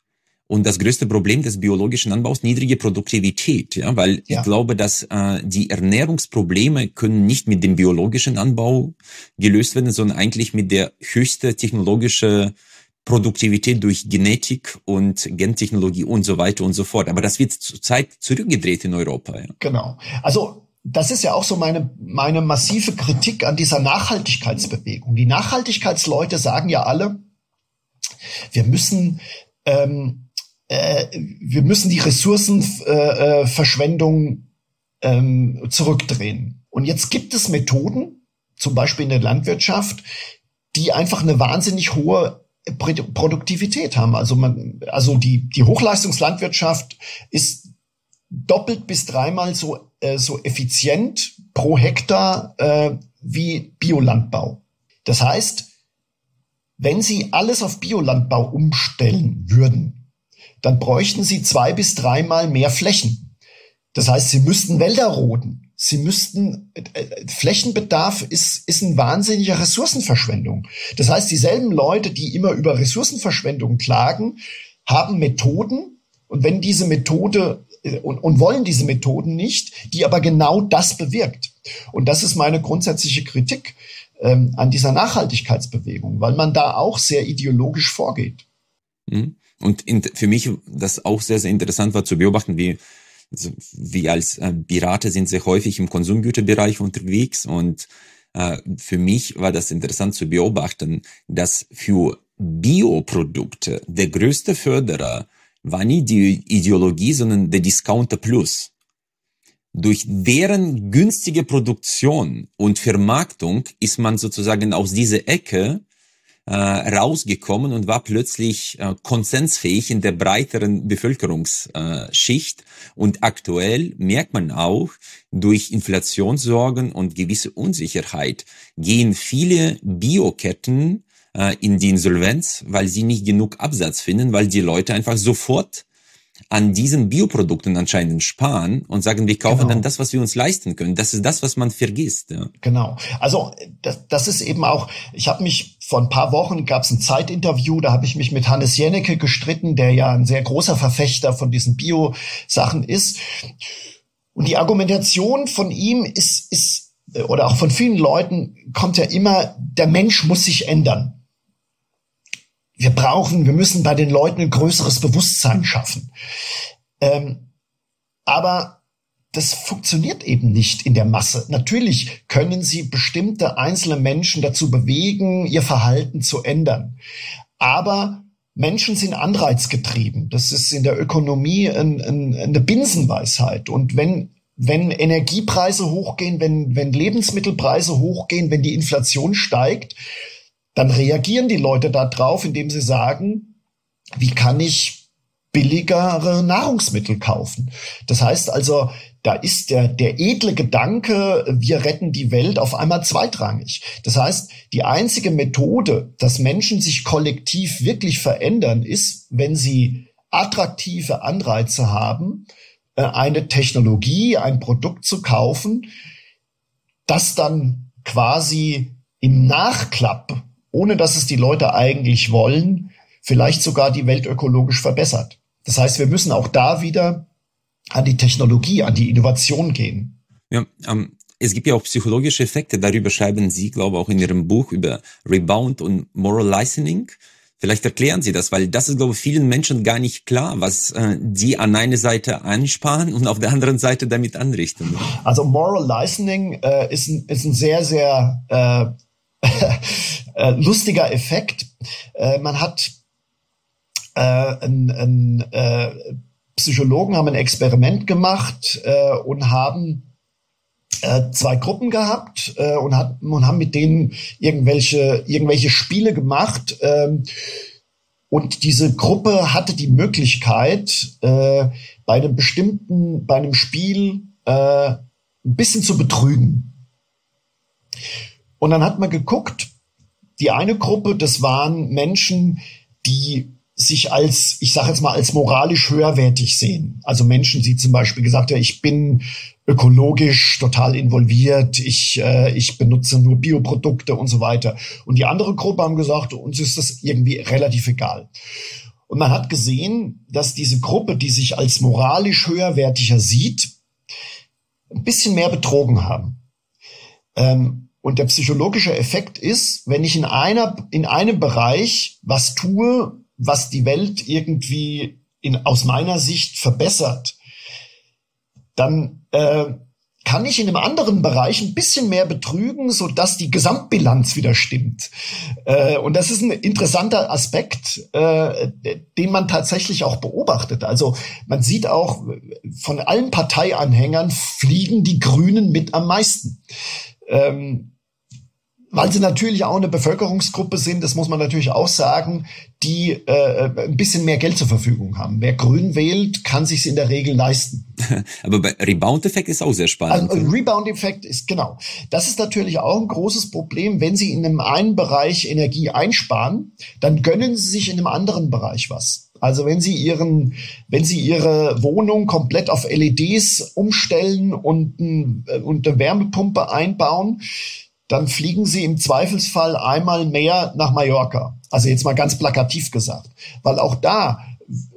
Speaker 2: und das größte Problem des biologischen Anbaus niedrige Produktivität, ja, weil ja. ich glaube, dass äh, die Ernährungsprobleme können nicht mit dem biologischen Anbau gelöst werden, sondern eigentlich mit der höchste technologische Produktivität durch Genetik und Gentechnologie und so weiter und so fort. Aber das wird zurzeit zurückgedreht in Europa. Ja.
Speaker 1: Genau. Also das ist ja auch so meine, meine massive Kritik an dieser Nachhaltigkeitsbewegung. Die Nachhaltigkeitsleute sagen ja alle, wir müssen, ähm, äh, wir müssen die Ressourcenverschwendung äh, äh ähm, zurückdrehen. Und jetzt gibt es Methoden, zum Beispiel in der Landwirtschaft, die einfach eine wahnsinnig hohe Produktivität haben. Also man, also die, die Hochleistungslandwirtschaft ist doppelt bis dreimal so, äh, so effizient pro Hektar äh, wie Biolandbau. Das heißt, wenn Sie alles auf Biolandbau umstellen würden, dann bräuchten Sie zwei bis dreimal mehr Flächen. Das heißt, Sie müssten Wälder roden. Sie müssten, äh, Flächenbedarf ist, ist eine wahnsinnige Ressourcenverschwendung. Das heißt, dieselben Leute, die immer über Ressourcenverschwendung klagen, haben Methoden. Und wenn diese Methode und, und wollen diese Methoden nicht, die aber genau das bewirkt. Und das ist meine grundsätzliche Kritik ähm, an dieser Nachhaltigkeitsbewegung, weil man da auch sehr ideologisch vorgeht.
Speaker 2: Mhm. Und in, für mich das auch sehr, sehr interessant war zu beobachten, wie also wir als äh, Pirate sind sehr häufig im Konsumgüterbereich unterwegs und äh, für mich war das interessant zu beobachten, dass für Bioprodukte der größte Förderer war nie die Ideologie, sondern der Discounter Plus. Durch deren günstige Produktion und Vermarktung ist man sozusagen aus dieser Ecke äh, rausgekommen und war plötzlich äh, konsensfähig in der breiteren Bevölkerungsschicht. Und aktuell merkt man auch, durch Inflationssorgen und gewisse Unsicherheit gehen viele Bioketten äh, in die Insolvenz, weil sie nicht genug Absatz finden, weil die Leute einfach sofort an diesen Bioprodukten anscheinend sparen und sagen, wir kaufen genau. dann das, was wir uns leisten können. Das ist das, was man vergisst. Ja.
Speaker 1: Genau. Also das, das ist eben auch, ich habe mich vor ein paar Wochen, gab es ein Zeitinterview, da habe ich mich mit Hannes Jennecke gestritten, der ja ein sehr großer Verfechter von diesen Bio-Sachen ist. Und die Argumentation von ihm ist, ist, oder auch von vielen Leuten kommt ja immer, der Mensch muss sich ändern wir brauchen, wir müssen bei den Leuten ein größeres Bewusstsein schaffen. Ähm, aber das funktioniert eben nicht in der Masse. Natürlich können sie bestimmte einzelne Menschen dazu bewegen, ihr Verhalten zu ändern. Aber Menschen sind anreizgetrieben. Das ist in der Ökonomie ein, ein, eine Binsenweisheit. Und wenn wenn Energiepreise hochgehen, wenn, wenn Lebensmittelpreise hochgehen, wenn die Inflation steigt, dann reagieren die Leute darauf, indem sie sagen, wie kann ich billigere Nahrungsmittel kaufen? Das heißt also, da ist der, der edle Gedanke, wir retten die Welt auf einmal zweitrangig. Das heißt, die einzige Methode, dass Menschen sich kollektiv wirklich verändern, ist, wenn sie attraktive Anreize haben, äh, eine Technologie, ein Produkt zu kaufen, das dann quasi im Nachklapp, ohne dass es die Leute eigentlich wollen, vielleicht sogar die Welt ökologisch verbessert. Das heißt, wir müssen auch da wieder an die Technologie, an die Innovation gehen.
Speaker 2: Ja, ähm, es gibt ja auch psychologische Effekte. Darüber schreiben Sie, glaube ich, auch in Ihrem Buch über Rebound und Moral Licensing. Vielleicht erklären Sie das, weil das ist, glaube ich, vielen Menschen gar nicht klar, was äh, die an einer Seite ansparen und auf der anderen Seite damit anrichten.
Speaker 1: Also Moral Licensing äh, ist, ein, ist ein sehr, sehr äh, <laughs> äh, lustiger Effekt. Äh, man hat äh, ein, ein, äh, Psychologen haben ein Experiment gemacht äh, und haben äh, zwei Gruppen gehabt äh, und, hat, und haben mit denen irgendwelche, irgendwelche Spiele gemacht. Ähm, und diese Gruppe hatte die Möglichkeit, äh, bei einem bestimmten, bei einem Spiel äh, ein bisschen zu betrügen. Und dann hat man geguckt, die eine Gruppe, das waren Menschen, die sich als, ich sage jetzt mal, als moralisch höherwertig sehen. Also Menschen, die zum Beispiel gesagt haben, ich bin ökologisch total involviert, ich, äh, ich benutze nur Bioprodukte und so weiter. Und die andere Gruppe haben gesagt, uns ist das irgendwie relativ egal. Und man hat gesehen, dass diese Gruppe, die sich als moralisch höherwertiger sieht, ein bisschen mehr betrogen haben. Ähm, und der psychologische Effekt ist, wenn ich in einer, in einem Bereich was tue, was die Welt irgendwie in, aus meiner Sicht verbessert, dann äh, kann ich in einem anderen Bereich ein bisschen mehr betrügen, so dass die Gesamtbilanz wieder stimmt. Äh, und das ist ein interessanter Aspekt, äh, den man tatsächlich auch beobachtet. Also man sieht auch, von allen Parteianhängern fliegen die Grünen mit am meisten. Ähm, weil sie natürlich auch eine Bevölkerungsgruppe sind, das muss man natürlich auch sagen, die äh, ein bisschen mehr Geld zur Verfügung haben. Wer grün wählt, kann sich in der Regel leisten. <laughs>
Speaker 2: Aber bei Rebound-Effekt ist auch sehr spannend.
Speaker 1: Also, Rebound-Effekt ist genau. Das ist natürlich auch ein großes Problem. Wenn Sie in einem einen Bereich Energie einsparen, dann gönnen Sie sich in einem anderen Bereich was. Also wenn Sie Ihren, wenn Sie Ihre Wohnung komplett auf LEDs umstellen und, ein, äh, und eine Wärmepumpe einbauen, dann fliegen sie im Zweifelsfall einmal mehr nach Mallorca. Also jetzt mal ganz plakativ gesagt. Weil auch da,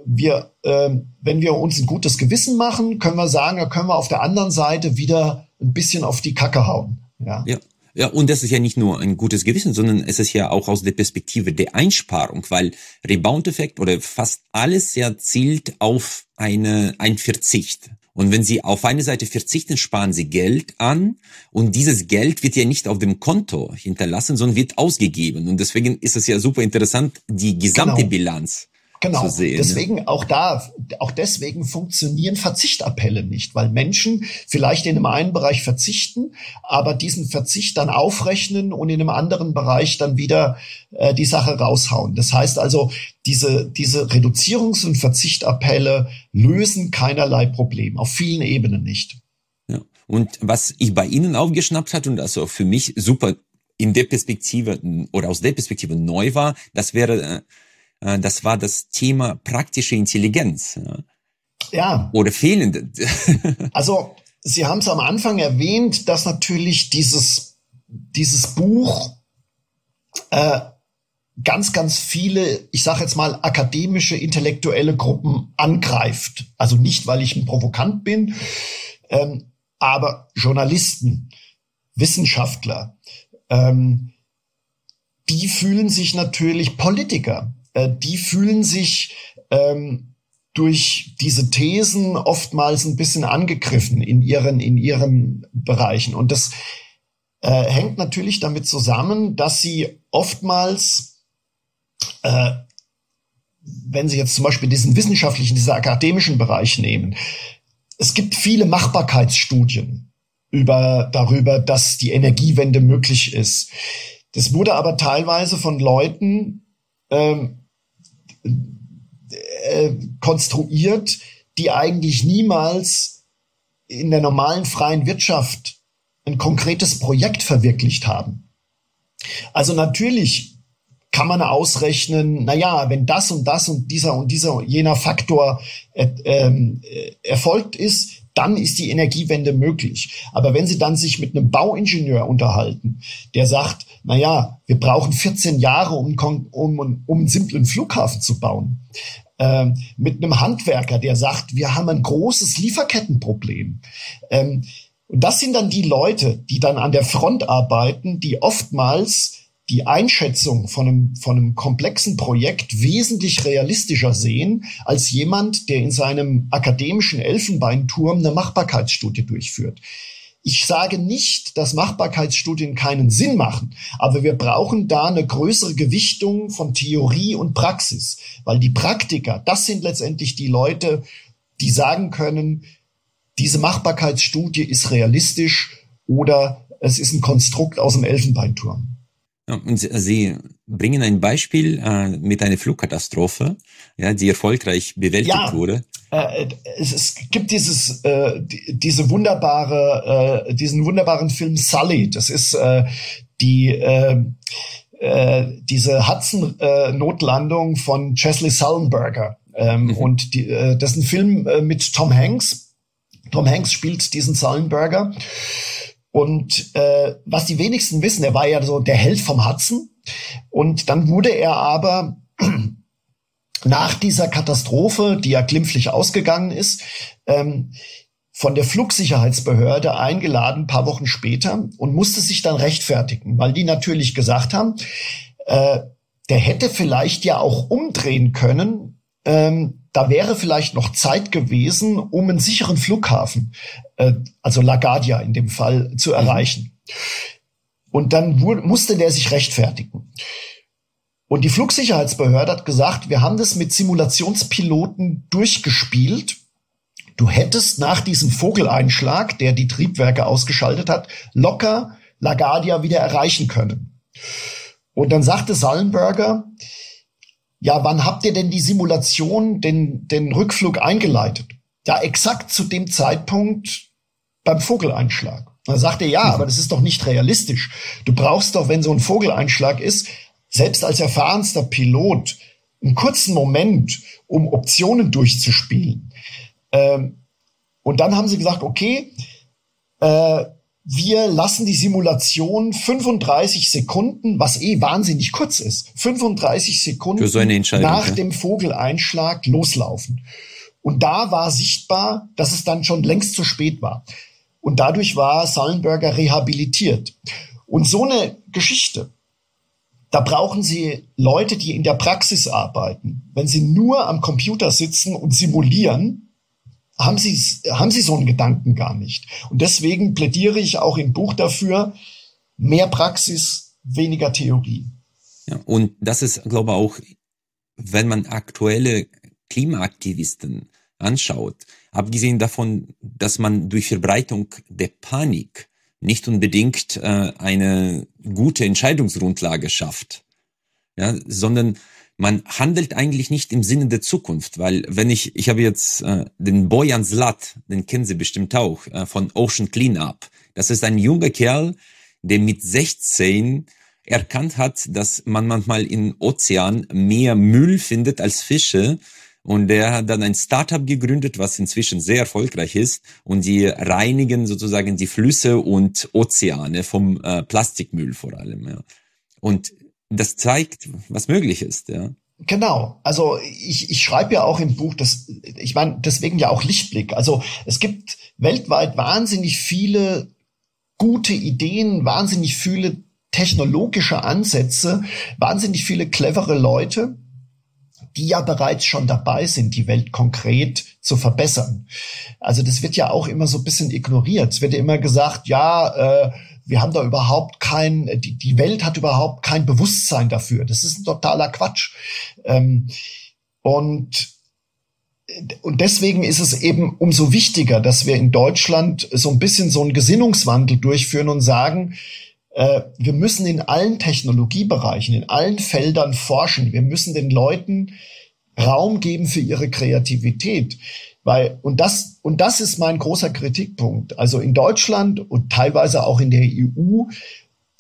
Speaker 1: wir, äh, wenn wir uns ein gutes Gewissen machen, können wir sagen, da können wir auf der anderen Seite wieder ein bisschen auf die Kacke hauen. Ja.
Speaker 2: ja. Ja, und das ist ja nicht nur ein gutes Gewissen, sondern es ist ja auch aus der Perspektive der Einsparung, weil Rebound-Effekt oder fast alles ja zielt auf eine, ein Verzicht. Und wenn Sie auf eine Seite verzichten, sparen Sie Geld an und dieses Geld wird ja nicht auf dem Konto hinterlassen, sondern wird ausgegeben. Und deswegen ist es ja super interessant, die gesamte genau. Bilanz
Speaker 1: Genau.
Speaker 2: Sehen,
Speaker 1: deswegen auch da, auch deswegen funktionieren Verzichtappelle nicht, weil Menschen vielleicht in einem einen Bereich verzichten, aber diesen Verzicht dann aufrechnen und in einem anderen Bereich dann wieder äh, die Sache raushauen. Das heißt also, diese, diese Reduzierungs- und Verzichtappelle lösen keinerlei Problem, auf vielen Ebenen nicht.
Speaker 2: Ja. Und was ich bei Ihnen aufgeschnappt hat und also für mich super in der Perspektive oder aus der Perspektive neu war, das wäre äh, das war das Thema praktische Intelligenz.
Speaker 1: Ja.
Speaker 2: Oder fehlende. <laughs>
Speaker 1: also, Sie haben es am Anfang erwähnt, dass natürlich dieses, dieses Buch äh, ganz, ganz viele, ich sage jetzt mal, akademische, intellektuelle Gruppen angreift. Also nicht, weil ich ein Provokant bin, ähm, aber Journalisten, Wissenschaftler, ähm, die fühlen sich natürlich Politiker äh, die fühlen sich ähm, durch diese Thesen oftmals ein bisschen angegriffen in ihren, in ihren Bereichen. Und das äh, hängt natürlich damit zusammen, dass sie oftmals, äh, wenn Sie jetzt zum Beispiel diesen wissenschaftlichen, diesen akademischen Bereich nehmen, es gibt viele Machbarkeitsstudien über, darüber, dass die Energiewende möglich ist. Das wurde aber teilweise von Leuten ähm, äh, konstruiert, die eigentlich niemals in der normalen freien Wirtschaft ein konkretes Projekt verwirklicht haben. Also natürlich kann man ausrechnen, na ja, wenn das und das und dieser und dieser jener Faktor äh, ähm, äh, erfolgt ist, dann ist die Energiewende möglich. Aber wenn Sie dann sich mit einem Bauingenieur unterhalten, der sagt, na ja, wir brauchen 14 Jahre, um, um, um einen simplen Flughafen zu bauen, ähm, mit einem Handwerker, der sagt, wir haben ein großes Lieferkettenproblem. Ähm, und das sind dann die Leute, die dann an der Front arbeiten, die oftmals die Einschätzung von einem, von einem komplexen Projekt wesentlich realistischer sehen als jemand, der in seinem akademischen Elfenbeinturm eine Machbarkeitsstudie durchführt. Ich sage nicht, dass Machbarkeitsstudien keinen Sinn machen, aber wir brauchen da eine größere Gewichtung von Theorie und Praxis, weil die Praktiker, das sind letztendlich die Leute, die sagen können, diese Machbarkeitsstudie ist realistisch oder es ist ein Konstrukt aus dem Elfenbeinturm.
Speaker 2: Und Sie bringen ein Beispiel äh, mit einer Flugkatastrophe, ja, die erfolgreich bewältigt ja, wurde.
Speaker 1: Äh, es, es, gibt dieses, äh, die, diese wunderbare, äh, diesen wunderbaren Film Sully. Das ist äh, die äh, äh, diese Hudson-Notlandung von Chesley Sullenberger. Ähm, mhm. Und die, äh, das ist ein Film äh, mit Tom Hanks. Tom Hanks spielt diesen Sullenberger. Und äh, was die wenigsten wissen, er war ja so der Held vom Hudson. Und dann wurde er aber <clears throat> nach dieser Katastrophe, die ja glimpflich ausgegangen ist, ähm, von der Flugsicherheitsbehörde eingeladen, paar Wochen später, und musste sich dann rechtfertigen, weil die natürlich gesagt haben, äh, der hätte vielleicht ja auch umdrehen können, ähm, da wäre vielleicht noch Zeit gewesen, um einen sicheren Flughafen, äh, also LaGuardia in dem Fall, zu mhm. erreichen. Und dann musste der sich rechtfertigen. Und die Flugsicherheitsbehörde hat gesagt, wir haben das mit Simulationspiloten durchgespielt. Du hättest nach diesem Vogeleinschlag, der die Triebwerke ausgeschaltet hat, locker LaGuardia wieder erreichen können. Und dann sagte Sallenberger, ja, wann habt ihr denn die Simulation, den, den Rückflug eingeleitet? Ja, exakt zu dem Zeitpunkt beim Vogeleinschlag. Dann sagt er, ja, mhm. aber das ist doch nicht realistisch. Du brauchst doch, wenn so ein Vogeleinschlag ist, selbst als erfahrenster Pilot, einen kurzen Moment, um Optionen durchzuspielen. Ähm, und dann haben sie gesagt, okay, äh, wir lassen die Simulation 35 Sekunden, was eh wahnsinnig kurz ist, 35 Sekunden
Speaker 2: so
Speaker 1: nach ja. dem Vogeleinschlag loslaufen. Und da war sichtbar, dass es dann schon längst zu spät war. Und dadurch war Sullenberger rehabilitiert. Und so eine Geschichte, da brauchen Sie Leute, die in der Praxis arbeiten. Wenn Sie nur am Computer sitzen und simulieren, haben sie, haben sie so einen Gedanken gar nicht. Und deswegen plädiere ich auch im Buch dafür, mehr Praxis, weniger Theorie.
Speaker 2: Ja, und das ist, glaube ich, auch, wenn man aktuelle Klimaaktivisten anschaut, abgesehen davon, dass man durch Verbreitung der Panik nicht unbedingt äh, eine gute Entscheidungsgrundlage schafft, ja, sondern man handelt eigentlich nicht im Sinne der Zukunft, weil wenn ich, ich habe jetzt äh, den Bojan Zlat, den kennen Sie bestimmt auch, äh, von Ocean Cleanup. Das ist ein junger Kerl, der mit 16 erkannt hat, dass man manchmal im Ozean mehr Müll findet als Fische. Und der hat dann ein Startup gegründet, was inzwischen sehr erfolgreich ist. Und die reinigen sozusagen die Flüsse und Ozeane vom äh, Plastikmüll vor allem. Ja. Und das zeigt, was möglich ist, ja.
Speaker 1: Genau. Also ich, ich schreibe ja auch im Buch, dass ich meine, deswegen ja auch Lichtblick. Also es gibt weltweit wahnsinnig viele gute Ideen, wahnsinnig viele technologische Ansätze, wahnsinnig viele clevere Leute, die ja bereits schon dabei sind, die Welt konkret zu verbessern. Also das wird ja auch immer so ein bisschen ignoriert. Es wird ja immer gesagt, ja, äh, wir haben da überhaupt kein, die, die Welt hat überhaupt kein Bewusstsein dafür. Das ist ein totaler Quatsch. Ähm, und und deswegen ist es eben umso wichtiger, dass wir in Deutschland so ein bisschen so einen Gesinnungswandel durchführen und sagen, äh, wir müssen in allen Technologiebereichen, in allen Feldern forschen. Wir müssen den Leuten Raum geben für ihre Kreativität. Weil, und das, und das ist mein großer Kritikpunkt. Also in Deutschland und teilweise auch in der EU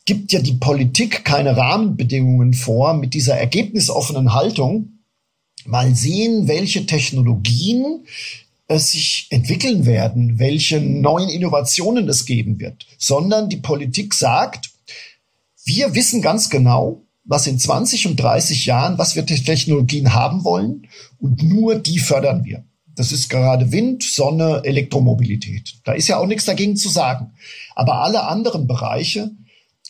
Speaker 1: gibt ja die Politik keine Rahmenbedingungen vor mit dieser ergebnisoffenen Haltung. Mal sehen, welche Technologien es äh, sich entwickeln werden, welche neuen Innovationen es geben wird, sondern die Politik sagt, wir wissen ganz genau, was in 20 und 30 Jahren, was wir Technologien haben wollen und nur die fördern wir. Das ist gerade Wind, Sonne, Elektromobilität. Da ist ja auch nichts dagegen zu sagen. Aber alle anderen Bereiche,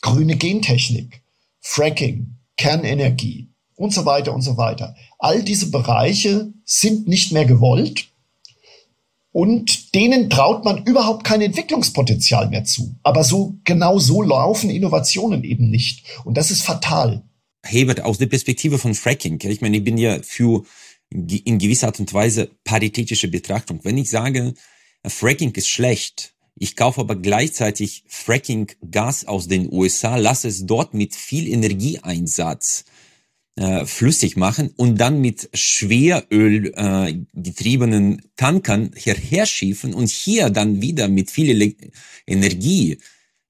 Speaker 1: grüne Gentechnik, Fracking, Kernenergie und so weiter und so weiter, all diese Bereiche sind nicht mehr gewollt und denen traut man überhaupt kein Entwicklungspotenzial mehr zu. Aber so genau so laufen Innovationen eben nicht. Und das ist fatal.
Speaker 2: Hebert, aus der Perspektive von Fracking, ich meine, ich bin ja für in gewisser Art und Weise paritätische Betrachtung. Wenn ich sage, Fracking ist schlecht, ich kaufe aber gleichzeitig Fracking-Gas aus den USA, lasse es dort mit viel Energieeinsatz äh, flüssig machen und dann mit Schweröl äh, getriebenen Tankern hierher schiffen und hier dann wieder mit viel Energie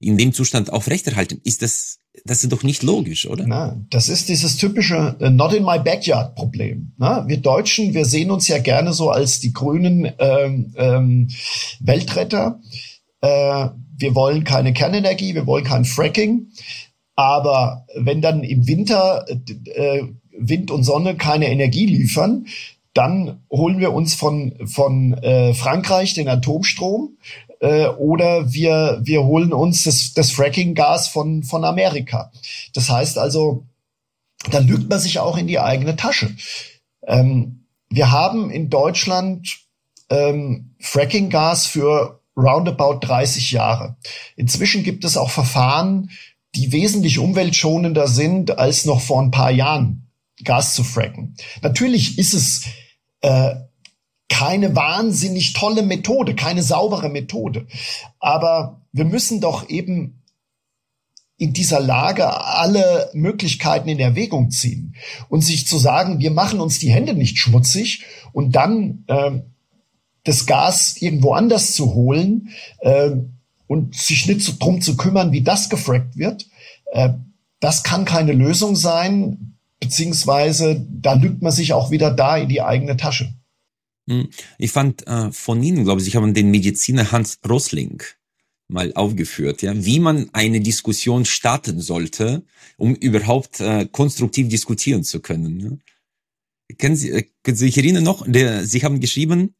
Speaker 2: in dem Zustand aufrechterhalten, ist das das ist doch nicht logisch, oder?
Speaker 1: Na, das ist dieses typische uh, Not in my backyard Problem. Na, wir Deutschen, wir sehen uns ja gerne so als die grünen ähm, ähm, Weltretter. Äh, wir wollen keine Kernenergie, wir wollen kein Fracking. Aber wenn dann im Winter äh, Wind und Sonne keine Energie liefern, dann holen wir uns von, von äh, Frankreich den Atomstrom äh, oder wir, wir holen uns das, das Fracking-Gas von, von Amerika. Das heißt also, da lügt man sich auch in die eigene Tasche. Ähm, wir haben in Deutschland ähm, Fracking-Gas für roundabout 30 Jahre. Inzwischen gibt es auch Verfahren, die wesentlich umweltschonender sind, als noch vor ein paar Jahren Gas zu fracken. Natürlich ist es äh, keine wahnsinnig tolle Methode, keine saubere Methode. Aber wir müssen doch eben in dieser Lage alle Möglichkeiten in Erwägung ziehen und sich zu sagen, wir machen uns die Hände nicht schmutzig und dann äh, das Gas irgendwo anders zu holen äh, und sich nicht so drum zu kümmern, wie das gefrackt wird, äh, das kann keine Lösung sein, beziehungsweise da lügt man sich auch wieder da in die eigene Tasche.
Speaker 2: Hm. Ich fand äh, von Ihnen, glaube ich, haben den Mediziner Hans Rosling mal aufgeführt, ja, wie man eine Diskussion starten sollte, um überhaupt äh, konstruktiv diskutieren zu können. Ja. Kennen Sie, äh, können Sie sich erinnern noch? Der, Sie haben geschrieben,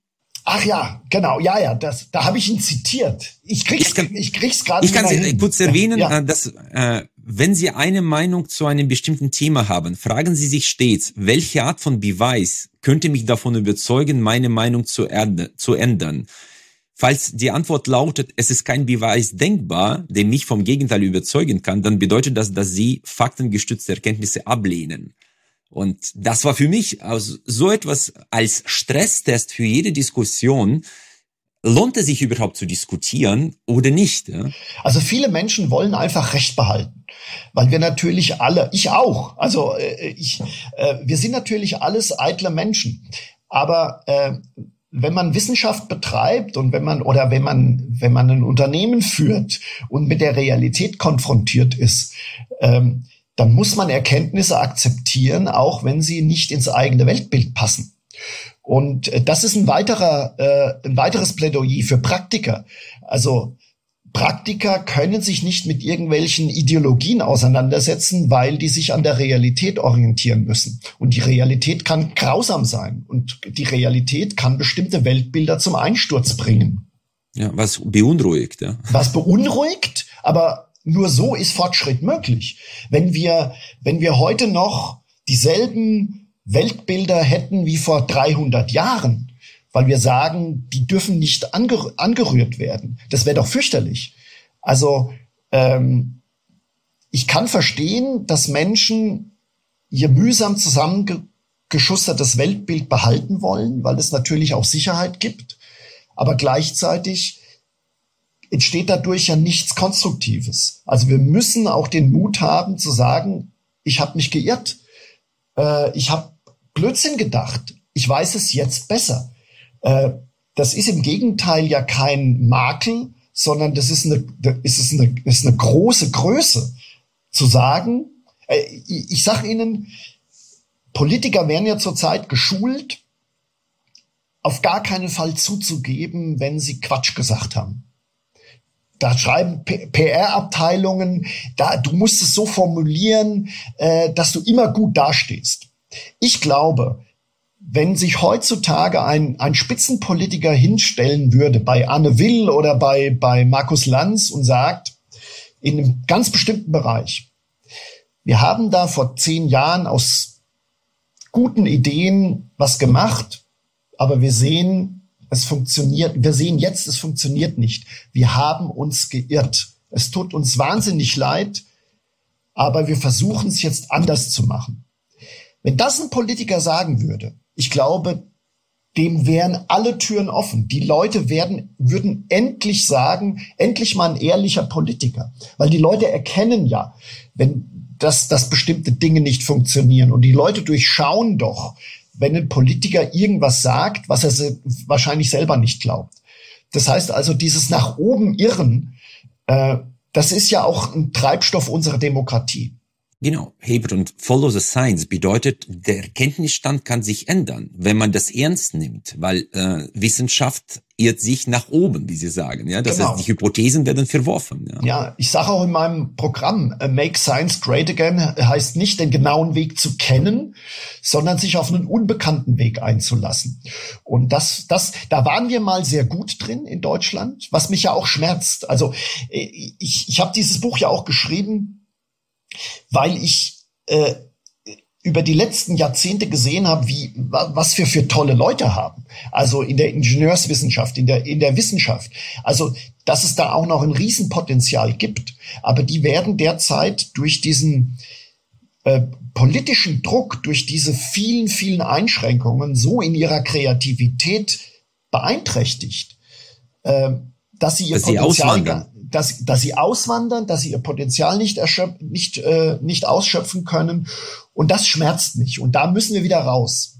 Speaker 1: Ach ja, genau, ja, ja, das, da habe ich ihn zitiert. Ich krieg's, ich, kann, ich krieg's gerade.
Speaker 2: Ich kann Sie kurz erwähnen, ja, ja. Äh, dass äh, wenn Sie eine Meinung zu einem bestimmten Thema haben, fragen Sie sich stets, welche Art von Beweis könnte mich davon überzeugen, meine Meinung zu, zu ändern. Falls die Antwort lautet, es ist kein Beweis denkbar, der mich vom Gegenteil überzeugen kann, dann bedeutet das, dass Sie faktengestützte Erkenntnisse ablehnen. Und das war für mich also so etwas als Stresstest für jede Diskussion. Lohnt es sich überhaupt zu diskutieren oder nicht? Ja?
Speaker 1: Also viele Menschen wollen einfach Recht behalten, weil wir natürlich alle, ich auch, also äh, ich, äh, wir sind natürlich alles eitle Menschen, aber äh, wenn man Wissenschaft betreibt und wenn man oder wenn man wenn man ein Unternehmen führt und mit der Realität konfrontiert ist, ähm, dann muss man Erkenntnisse akzeptieren, auch wenn sie nicht ins eigene Weltbild passen. Und äh, das ist ein weiterer, äh, ein weiteres Plädoyer für Praktiker. Also Praktiker können sich nicht mit irgendwelchen Ideologien auseinandersetzen, weil die sich an der Realität orientieren müssen. Und die Realität kann grausam sein. Und die Realität kann bestimmte Weltbilder zum Einsturz bringen.
Speaker 2: Ja, was beunruhigt, ja.
Speaker 1: Was beunruhigt, aber nur so ist Fortschritt möglich. Wenn wir, wenn wir heute noch dieselben Weltbilder hätten wie vor 300 Jahren, weil wir sagen, die dürfen nicht angerü angerührt werden. Das wäre doch fürchterlich. Also ähm, ich kann verstehen, dass Menschen ihr mühsam zusammengeschustertes Weltbild behalten wollen, weil es natürlich auch Sicherheit gibt. Aber gleichzeitig entsteht dadurch ja nichts Konstruktives. Also wir müssen auch den Mut haben zu sagen, ich habe mich geirrt, äh, ich habe Blödsinn gedacht, ich weiß es jetzt besser. Äh, das ist im Gegenteil ja kein Makel, sondern das ist eine, das ist eine, das ist eine große Größe. zu sagen, äh, ich sage Ihnen, Politiker werden ja zurzeit geschult, auf gar keinen Fall zuzugeben, wenn sie Quatsch gesagt haben. Da schreiben PR-Abteilungen, da du musst es so formulieren, äh, dass du immer gut dastehst. Ich glaube, wenn sich heutzutage ein, ein Spitzenpolitiker hinstellen würde bei Anne Will oder bei, bei Markus Lanz und sagt, in einem ganz bestimmten Bereich, wir haben da vor zehn Jahren aus guten Ideen was gemacht, aber wir sehen, es funktioniert, wir sehen jetzt, es funktioniert nicht. Wir haben uns geirrt. Es tut uns wahnsinnig leid, aber wir versuchen es jetzt anders zu machen. Wenn das ein Politiker sagen würde, ich glaube, dem wären alle Türen offen. Die Leute werden, würden endlich sagen, endlich mal ein ehrlicher Politiker. Weil die Leute erkennen ja, wenn, dass, dass bestimmte Dinge nicht funktionieren. Und die Leute durchschauen doch, wenn ein Politiker irgendwas sagt, was er wahrscheinlich selber nicht glaubt. Das heißt also, dieses nach oben irren, äh, das ist ja auch ein Treibstoff unserer Demokratie.
Speaker 2: Genau, Heber und Follow the Science bedeutet, der Kenntnisstand kann sich ändern, wenn man das ernst nimmt, weil äh, Wissenschaft irrt sich nach oben, wie Sie sagen. Ja, das genau. heißt, die Hypothesen werden verworfen.
Speaker 1: Ja, ja ich sage auch in meinem Programm, uh, Make Science Great Again heißt nicht, den genauen Weg zu kennen, sondern sich auf einen unbekannten Weg einzulassen. Und das, das, da waren wir mal sehr gut drin in Deutschland, was mich ja auch schmerzt. Also äh, ich, ich habe dieses Buch ja auch geschrieben weil ich äh, über die letzten Jahrzehnte gesehen habe, wie was wir für tolle Leute haben. Also in der Ingenieurswissenschaft, in der in der Wissenschaft. Also dass es da auch noch ein Riesenpotenzial gibt. Aber die werden derzeit durch diesen äh, politischen Druck, durch diese vielen vielen Einschränkungen so in ihrer Kreativität beeinträchtigt, äh, dass sie ihr dass Potenzial sie dass, dass sie auswandern, dass sie ihr Potenzial nicht, nicht, äh, nicht ausschöpfen können. Und das schmerzt mich. Und da müssen wir wieder raus.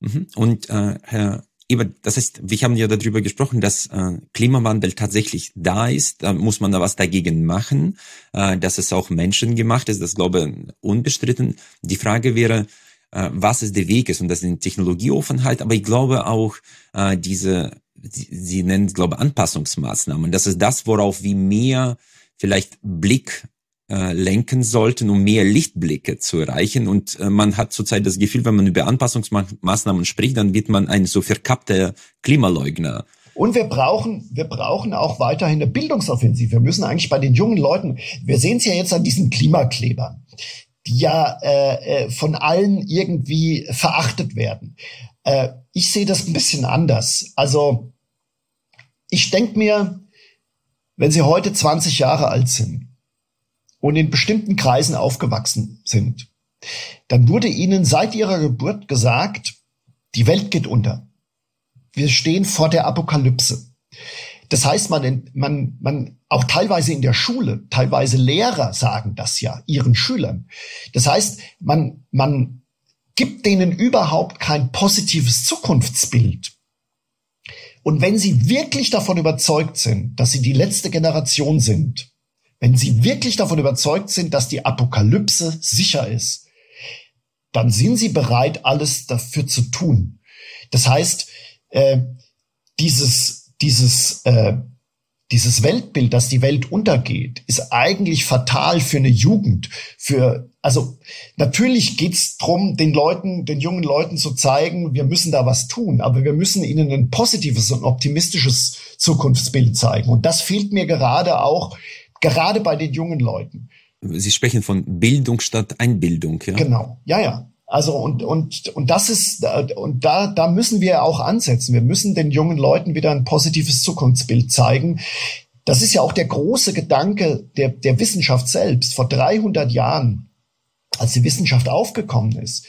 Speaker 2: Mhm. Und äh, Herr Ebert, das heißt, wir haben ja darüber gesprochen, dass äh, Klimawandel tatsächlich da ist. Da muss man da was dagegen machen. Äh, dass es auch menschengemacht ist, das glaube ich unbestritten. Die Frage wäre, äh, was ist der Weg ist und das sind Technologieoffenheit, aber ich glaube auch äh, diese Sie, Sie nennen es, glaube ich, Anpassungsmaßnahmen. Das ist das, worauf wir mehr vielleicht Blick äh, lenken sollten, um mehr Lichtblicke zu erreichen. Und äh, man hat zurzeit das Gefühl, wenn man über Anpassungsmaßnahmen spricht, dann wird man ein so verkappter Klimaleugner.
Speaker 1: Und wir brauchen, wir brauchen auch weiterhin eine Bildungsoffensive. Wir müssen eigentlich bei den jungen Leuten, wir sehen es ja jetzt an diesen Klimaklebern, die ja äh, äh von allen irgendwie verachtet werden. Äh, ich sehe das ein bisschen anders. Also ich denke mir, wenn Sie heute 20 Jahre alt sind und in bestimmten Kreisen aufgewachsen sind, dann wurde Ihnen seit Ihrer Geburt gesagt, die Welt geht unter. Wir stehen vor der Apokalypse. Das heißt, man, man, man, auch teilweise in der Schule, teilweise Lehrer sagen das ja ihren Schülern. Das heißt, man, man gibt denen überhaupt kein positives Zukunftsbild. Und wenn sie wirklich davon überzeugt sind, dass sie die letzte Generation sind, wenn sie wirklich davon überzeugt sind, dass die Apokalypse sicher ist, dann sind sie bereit, alles dafür zu tun. Das heißt, äh, dieses, dieses, äh, dieses Weltbild, dass die Welt untergeht, ist eigentlich fatal für eine Jugend, für also natürlich geht's drum, den Leuten, den jungen Leuten zu zeigen, wir müssen da was tun, aber wir müssen ihnen ein positives und optimistisches Zukunftsbild zeigen. Und das fehlt mir gerade auch, gerade bei den jungen Leuten.
Speaker 2: Sie sprechen von Bildung statt Einbildung,
Speaker 1: ja? Genau, ja, ja. Also und und und das ist und da da müssen wir auch ansetzen. Wir müssen den jungen Leuten wieder ein positives Zukunftsbild zeigen. Das ist ja auch der große Gedanke der der Wissenschaft selbst. Vor 300 Jahren als die Wissenschaft aufgekommen ist,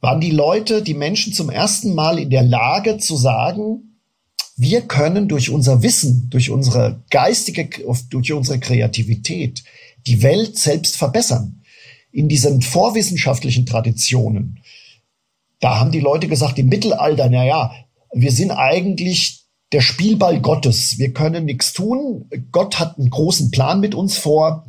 Speaker 1: waren die Leute, die Menschen zum ersten Mal in der Lage zu sagen, wir können durch unser Wissen, durch unsere geistige, durch unsere Kreativität die Welt selbst verbessern. In diesen vorwissenschaftlichen Traditionen, da haben die Leute gesagt, im Mittelalter, na ja, wir sind eigentlich der Spielball Gottes. Wir können nichts tun. Gott hat einen großen Plan mit uns vor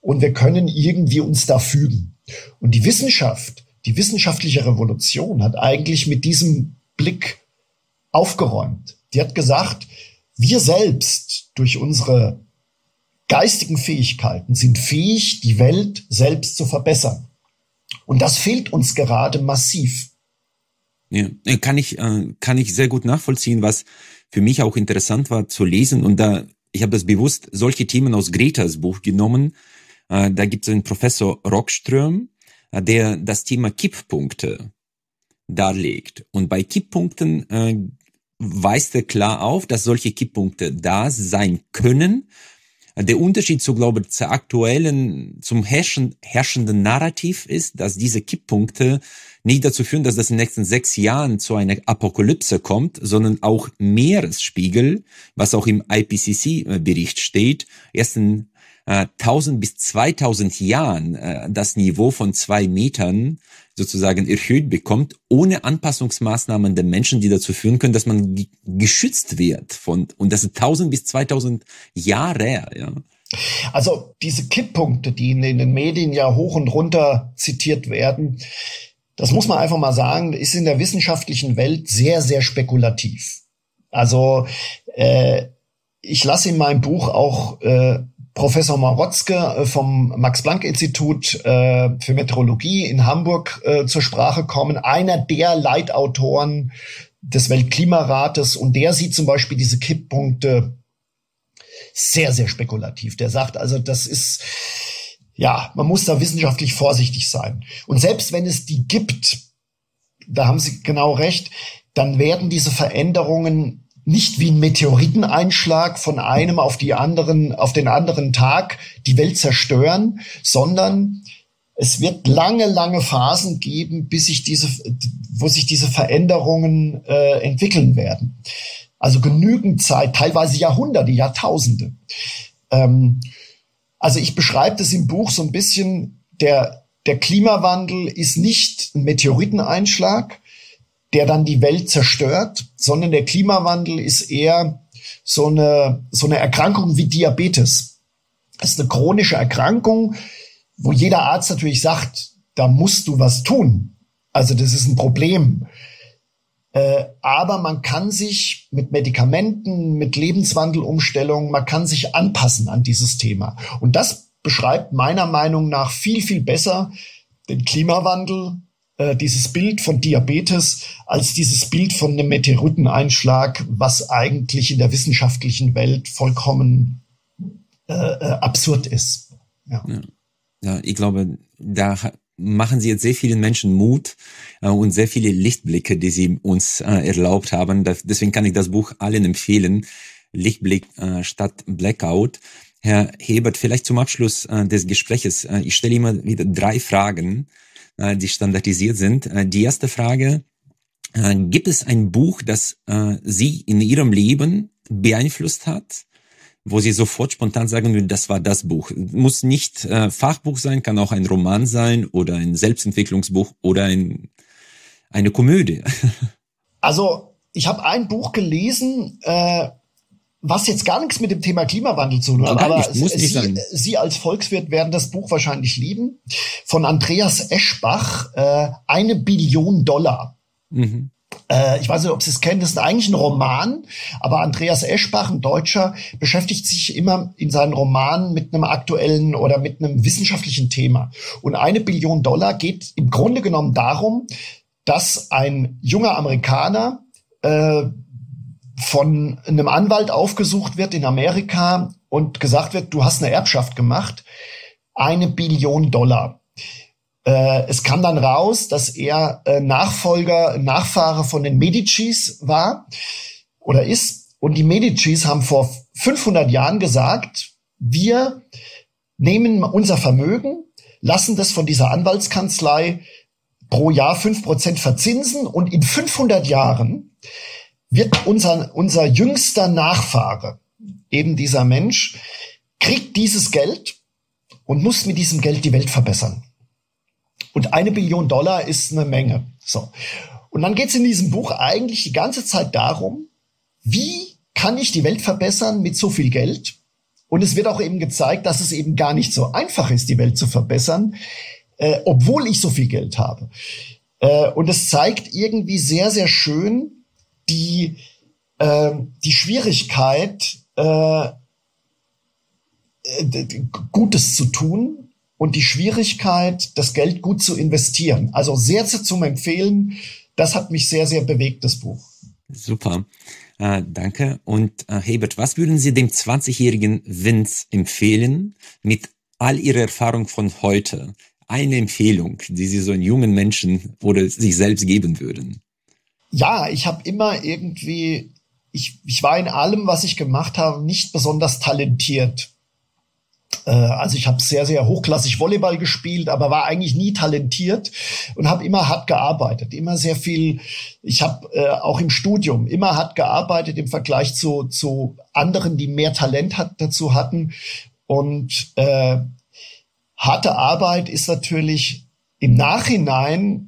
Speaker 1: und wir können irgendwie uns da fügen. Und die Wissenschaft, die wissenschaftliche Revolution hat eigentlich mit diesem Blick aufgeräumt. Die hat gesagt, wir selbst durch unsere geistigen Fähigkeiten sind fähig, die Welt selbst zu verbessern. Und das fehlt uns gerade massiv.
Speaker 2: Ja, kann ich, äh, kann ich sehr gut nachvollziehen, was für mich auch interessant war zu lesen. Und da, ich habe das bewusst solche Themen aus Gretas Buch genommen. Äh, da gibt es einen Professor Rockström, äh, der das Thema Kipppunkte darlegt. Und bei Kipppunkten äh, weist er klar auf, dass solche Kipppunkte da sein können. Der Unterschied zu, glaube ich, zur aktuellen, zum herrschen, herrschenden Narrativ ist, dass diese Kipppunkte nicht dazu führen, dass das in den nächsten sechs Jahren zu einer Apokalypse kommt, sondern auch Meeresspiegel, was auch im IPCC-Bericht steht, erst in äh, 1000 bis 2000 Jahren äh, das Niveau von zwei Metern sozusagen erhöht bekommt, ohne Anpassungsmaßnahmen der Menschen, die dazu führen können, dass man geschützt wird von, und das sind 1000 bis 2000 Jahre, ja.
Speaker 1: Also diese Kipppunkte, die in den Medien ja hoch und runter zitiert werden, das muss man einfach mal sagen, ist in der wissenschaftlichen Welt sehr, sehr spekulativ. Also äh, ich lasse in meinem Buch auch äh, Professor Marotzke äh, vom Max-Planck-Institut äh, für Meteorologie in Hamburg äh, zur Sprache kommen, einer der Leitautoren des Weltklimarates und der sieht zum Beispiel diese Kipppunkte sehr, sehr spekulativ. Der sagt also, das ist, ja, man muss da wissenschaftlich vorsichtig sein. Und selbst wenn es die gibt, da haben Sie genau recht, dann werden diese Veränderungen nicht wie ein Meteoriteneinschlag von einem auf die anderen, auf den anderen Tag die Welt zerstören, sondern es wird lange, lange Phasen geben, bis sich diese, wo sich diese Veränderungen äh, entwickeln werden. Also genügend Zeit, teilweise Jahrhunderte, Jahrtausende. Ähm, also ich beschreibe das im Buch so ein bisschen, der, der Klimawandel ist nicht ein Meteoriteneinschlag, der dann die Welt zerstört, sondern der Klimawandel ist eher so eine, so eine Erkrankung wie Diabetes. Das ist eine chronische Erkrankung, wo jeder Arzt natürlich sagt, da musst du was tun. Also das ist ein Problem. Äh, aber man kann sich mit Medikamenten, mit Lebenswandelumstellungen, man kann sich anpassen an dieses Thema. Und das beschreibt meiner Meinung nach viel, viel besser den Klimawandel äh, dieses Bild von Diabetes als dieses Bild von einem Meteoriteneinschlag, was eigentlich in der wissenschaftlichen Welt vollkommen äh, äh, absurd ist.
Speaker 2: Ja. ja. ja, ich glaube, da machen Sie jetzt sehr vielen Menschen Mut äh, und sehr viele Lichtblicke, die Sie uns äh, erlaubt haben. Das, deswegen kann ich das Buch allen empfehlen. Lichtblick äh, statt Blackout. Herr Hebert, vielleicht zum Abschluss äh, des Gespräches. Ich stelle immer wieder drei Fragen die standardisiert sind. Äh, die erste Frage, äh, gibt es ein Buch, das äh, Sie in Ihrem Leben beeinflusst hat? wo sie sofort spontan sagen würden, das war das Buch. Muss nicht äh, Fachbuch sein, kann auch ein Roman sein oder ein Selbstentwicklungsbuch oder ein, eine Komödie. <laughs>
Speaker 1: Also ich habe ein Buch gelesen, äh, was jetzt gar nichts mit dem Thema Klimawandel zu tun hat, aber nicht, muss Sie, sein. Sie als Volkswirt werden das Buch wahrscheinlich lieben. Von Andreas Eschbach, äh, eine Billion Dollar. Mhm. Äh, ich weiß nicht, ob Sie es kennen, das ist eigentlich ein Roman, aber Andreas Eschbach, ein Deutscher, beschäftigt sich immer in seinen Romanen mit einem aktuellen oder mit einem wissenschaftlichen Thema. Und eine Billion Dollar geht im Grunde genommen darum, dass ein junger Amerikaner äh, von einem Anwalt aufgesucht wird in Amerika und gesagt wird, du hast eine Erbschaft gemacht, eine Billion Dollar. Äh, es kam dann raus, dass er äh, Nachfolger, Nachfahre von den Medicis war oder ist. Und die Medicis haben vor 500 Jahren gesagt, wir nehmen unser Vermögen, lassen das von dieser Anwaltskanzlei pro Jahr fünf Prozent verzinsen und in 500 Jahren wird unser, unser jüngster Nachfahre, eben dieser Mensch, kriegt dieses Geld und muss mit diesem Geld die Welt verbessern. Und eine Billion Dollar ist eine Menge. So. Und dann geht es in diesem Buch eigentlich die ganze Zeit darum, wie kann ich die Welt verbessern mit so viel Geld? Und es wird auch eben gezeigt, dass es eben gar nicht so einfach ist, die Welt zu verbessern, äh, obwohl ich so viel Geld habe. Äh, und es zeigt irgendwie sehr, sehr schön die, äh, die Schwierigkeit, äh, Gutes zu tun und die Schwierigkeit, das Geld gut zu investieren. Also sehr zum Empfehlen. Das hat mich sehr, sehr bewegt, das Buch.
Speaker 2: Super. Äh, danke. Und äh, Hebert, was würden Sie dem 20-jährigen Vince empfehlen mit all Ihrer Erfahrung von heute? Eine Empfehlung, die Sie so einen jungen Menschen oder sich selbst geben würden?
Speaker 1: Ja, ich habe immer irgendwie, ich, ich war in allem, was ich gemacht habe, nicht besonders talentiert. Äh, also ich habe sehr, sehr hochklassig Volleyball gespielt, aber war eigentlich nie talentiert und habe immer hart gearbeitet, immer sehr viel. Ich habe äh, auch im Studium immer hart gearbeitet im Vergleich zu, zu anderen, die mehr Talent hat, dazu hatten. Und äh, harte Arbeit ist natürlich im Nachhinein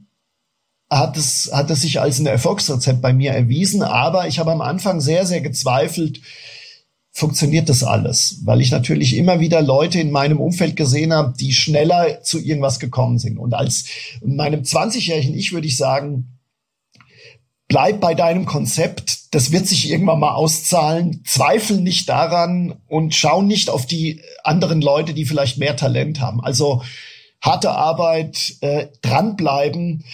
Speaker 1: hat es, hat es sich als ein Erfolgsrezept bei mir erwiesen, aber ich habe am Anfang sehr, sehr gezweifelt, funktioniert das alles? Weil ich natürlich immer wieder Leute in meinem Umfeld gesehen habe, die schneller zu irgendwas gekommen sind. Und als in meinem 20-jährigen Ich würde ich sagen, bleib bei deinem Konzept, das wird sich irgendwann mal auszahlen, zweifel nicht daran und schau nicht auf die anderen Leute, die vielleicht mehr Talent haben. Also harte Arbeit, äh, dranbleiben,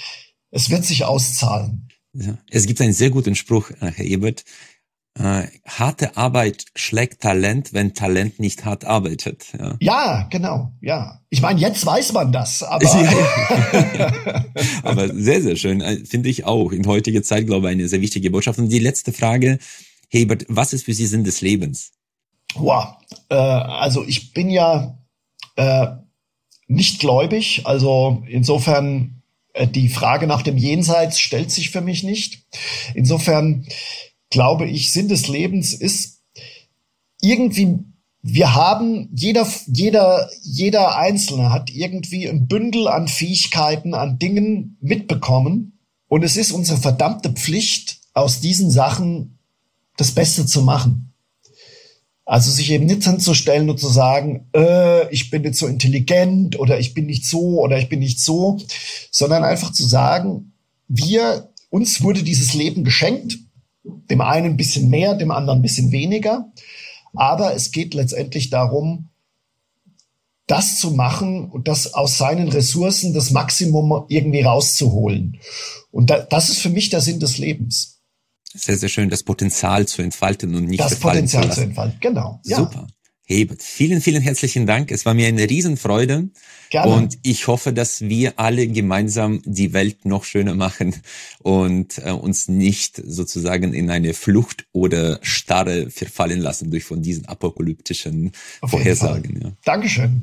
Speaker 1: es wird sich auszahlen.
Speaker 2: Ja, es gibt einen sehr guten Spruch, äh, Herr Ebert, äh, harte Arbeit schlägt Talent, wenn Talent nicht hart arbeitet.
Speaker 1: Ja, ja genau, ja. Ich meine, jetzt weiß man das, aber. <laughs>
Speaker 2: Ja, <laughs> aber sehr, sehr schön, äh, finde ich auch. In heutiger Zeit, glaube ich, eine sehr wichtige Botschaft. Und die letzte Frage, Hebert, was ist für Sie Sinn des Lebens?
Speaker 1: Wow, äh, also ich bin ja äh, nicht gläubig, also insofern die Frage nach dem Jenseits stellt sich für mich nicht. Insofern glaube ich, Sinn des Lebens ist irgendwie, wir haben, jeder, jeder, jeder Einzelne hat irgendwie ein Bündel an Fähigkeiten, an Dingen mitbekommen. Und es ist unsere verdammte Pflicht, aus diesen Sachen das Beste zu machen. Also sich eben nicht hinzustellen und zu sagen, äh, ich bin nicht so intelligent oder ich bin nicht so oder ich bin nicht so, sondern einfach zu sagen, wir, uns wurde dieses Leben geschenkt dem einen ein bisschen mehr, dem anderen ein bisschen weniger. Aber es geht letztendlich darum, das zu machen und das aus seinen Ressourcen das Maximum irgendwie rauszuholen. Und da, das ist für mich der Sinn des Lebens.
Speaker 2: Sehr, sehr schön, das Potenzial zu entfalten und nicht
Speaker 1: das Potenzial zu, zu entfalten. Genau.
Speaker 2: Ja. Super. Hebert, vielen, vielen herzlichen Dank. Es war mir eine Riesenfreude. Gerne. Und ich hoffe, dass wir alle gemeinsam die Welt noch schöner machen und äh, uns nicht sozusagen in eine Flucht oder Starre verfallen lassen durch von diesen apokalyptischen Vorhersagen.
Speaker 1: Ja. Dankeschön.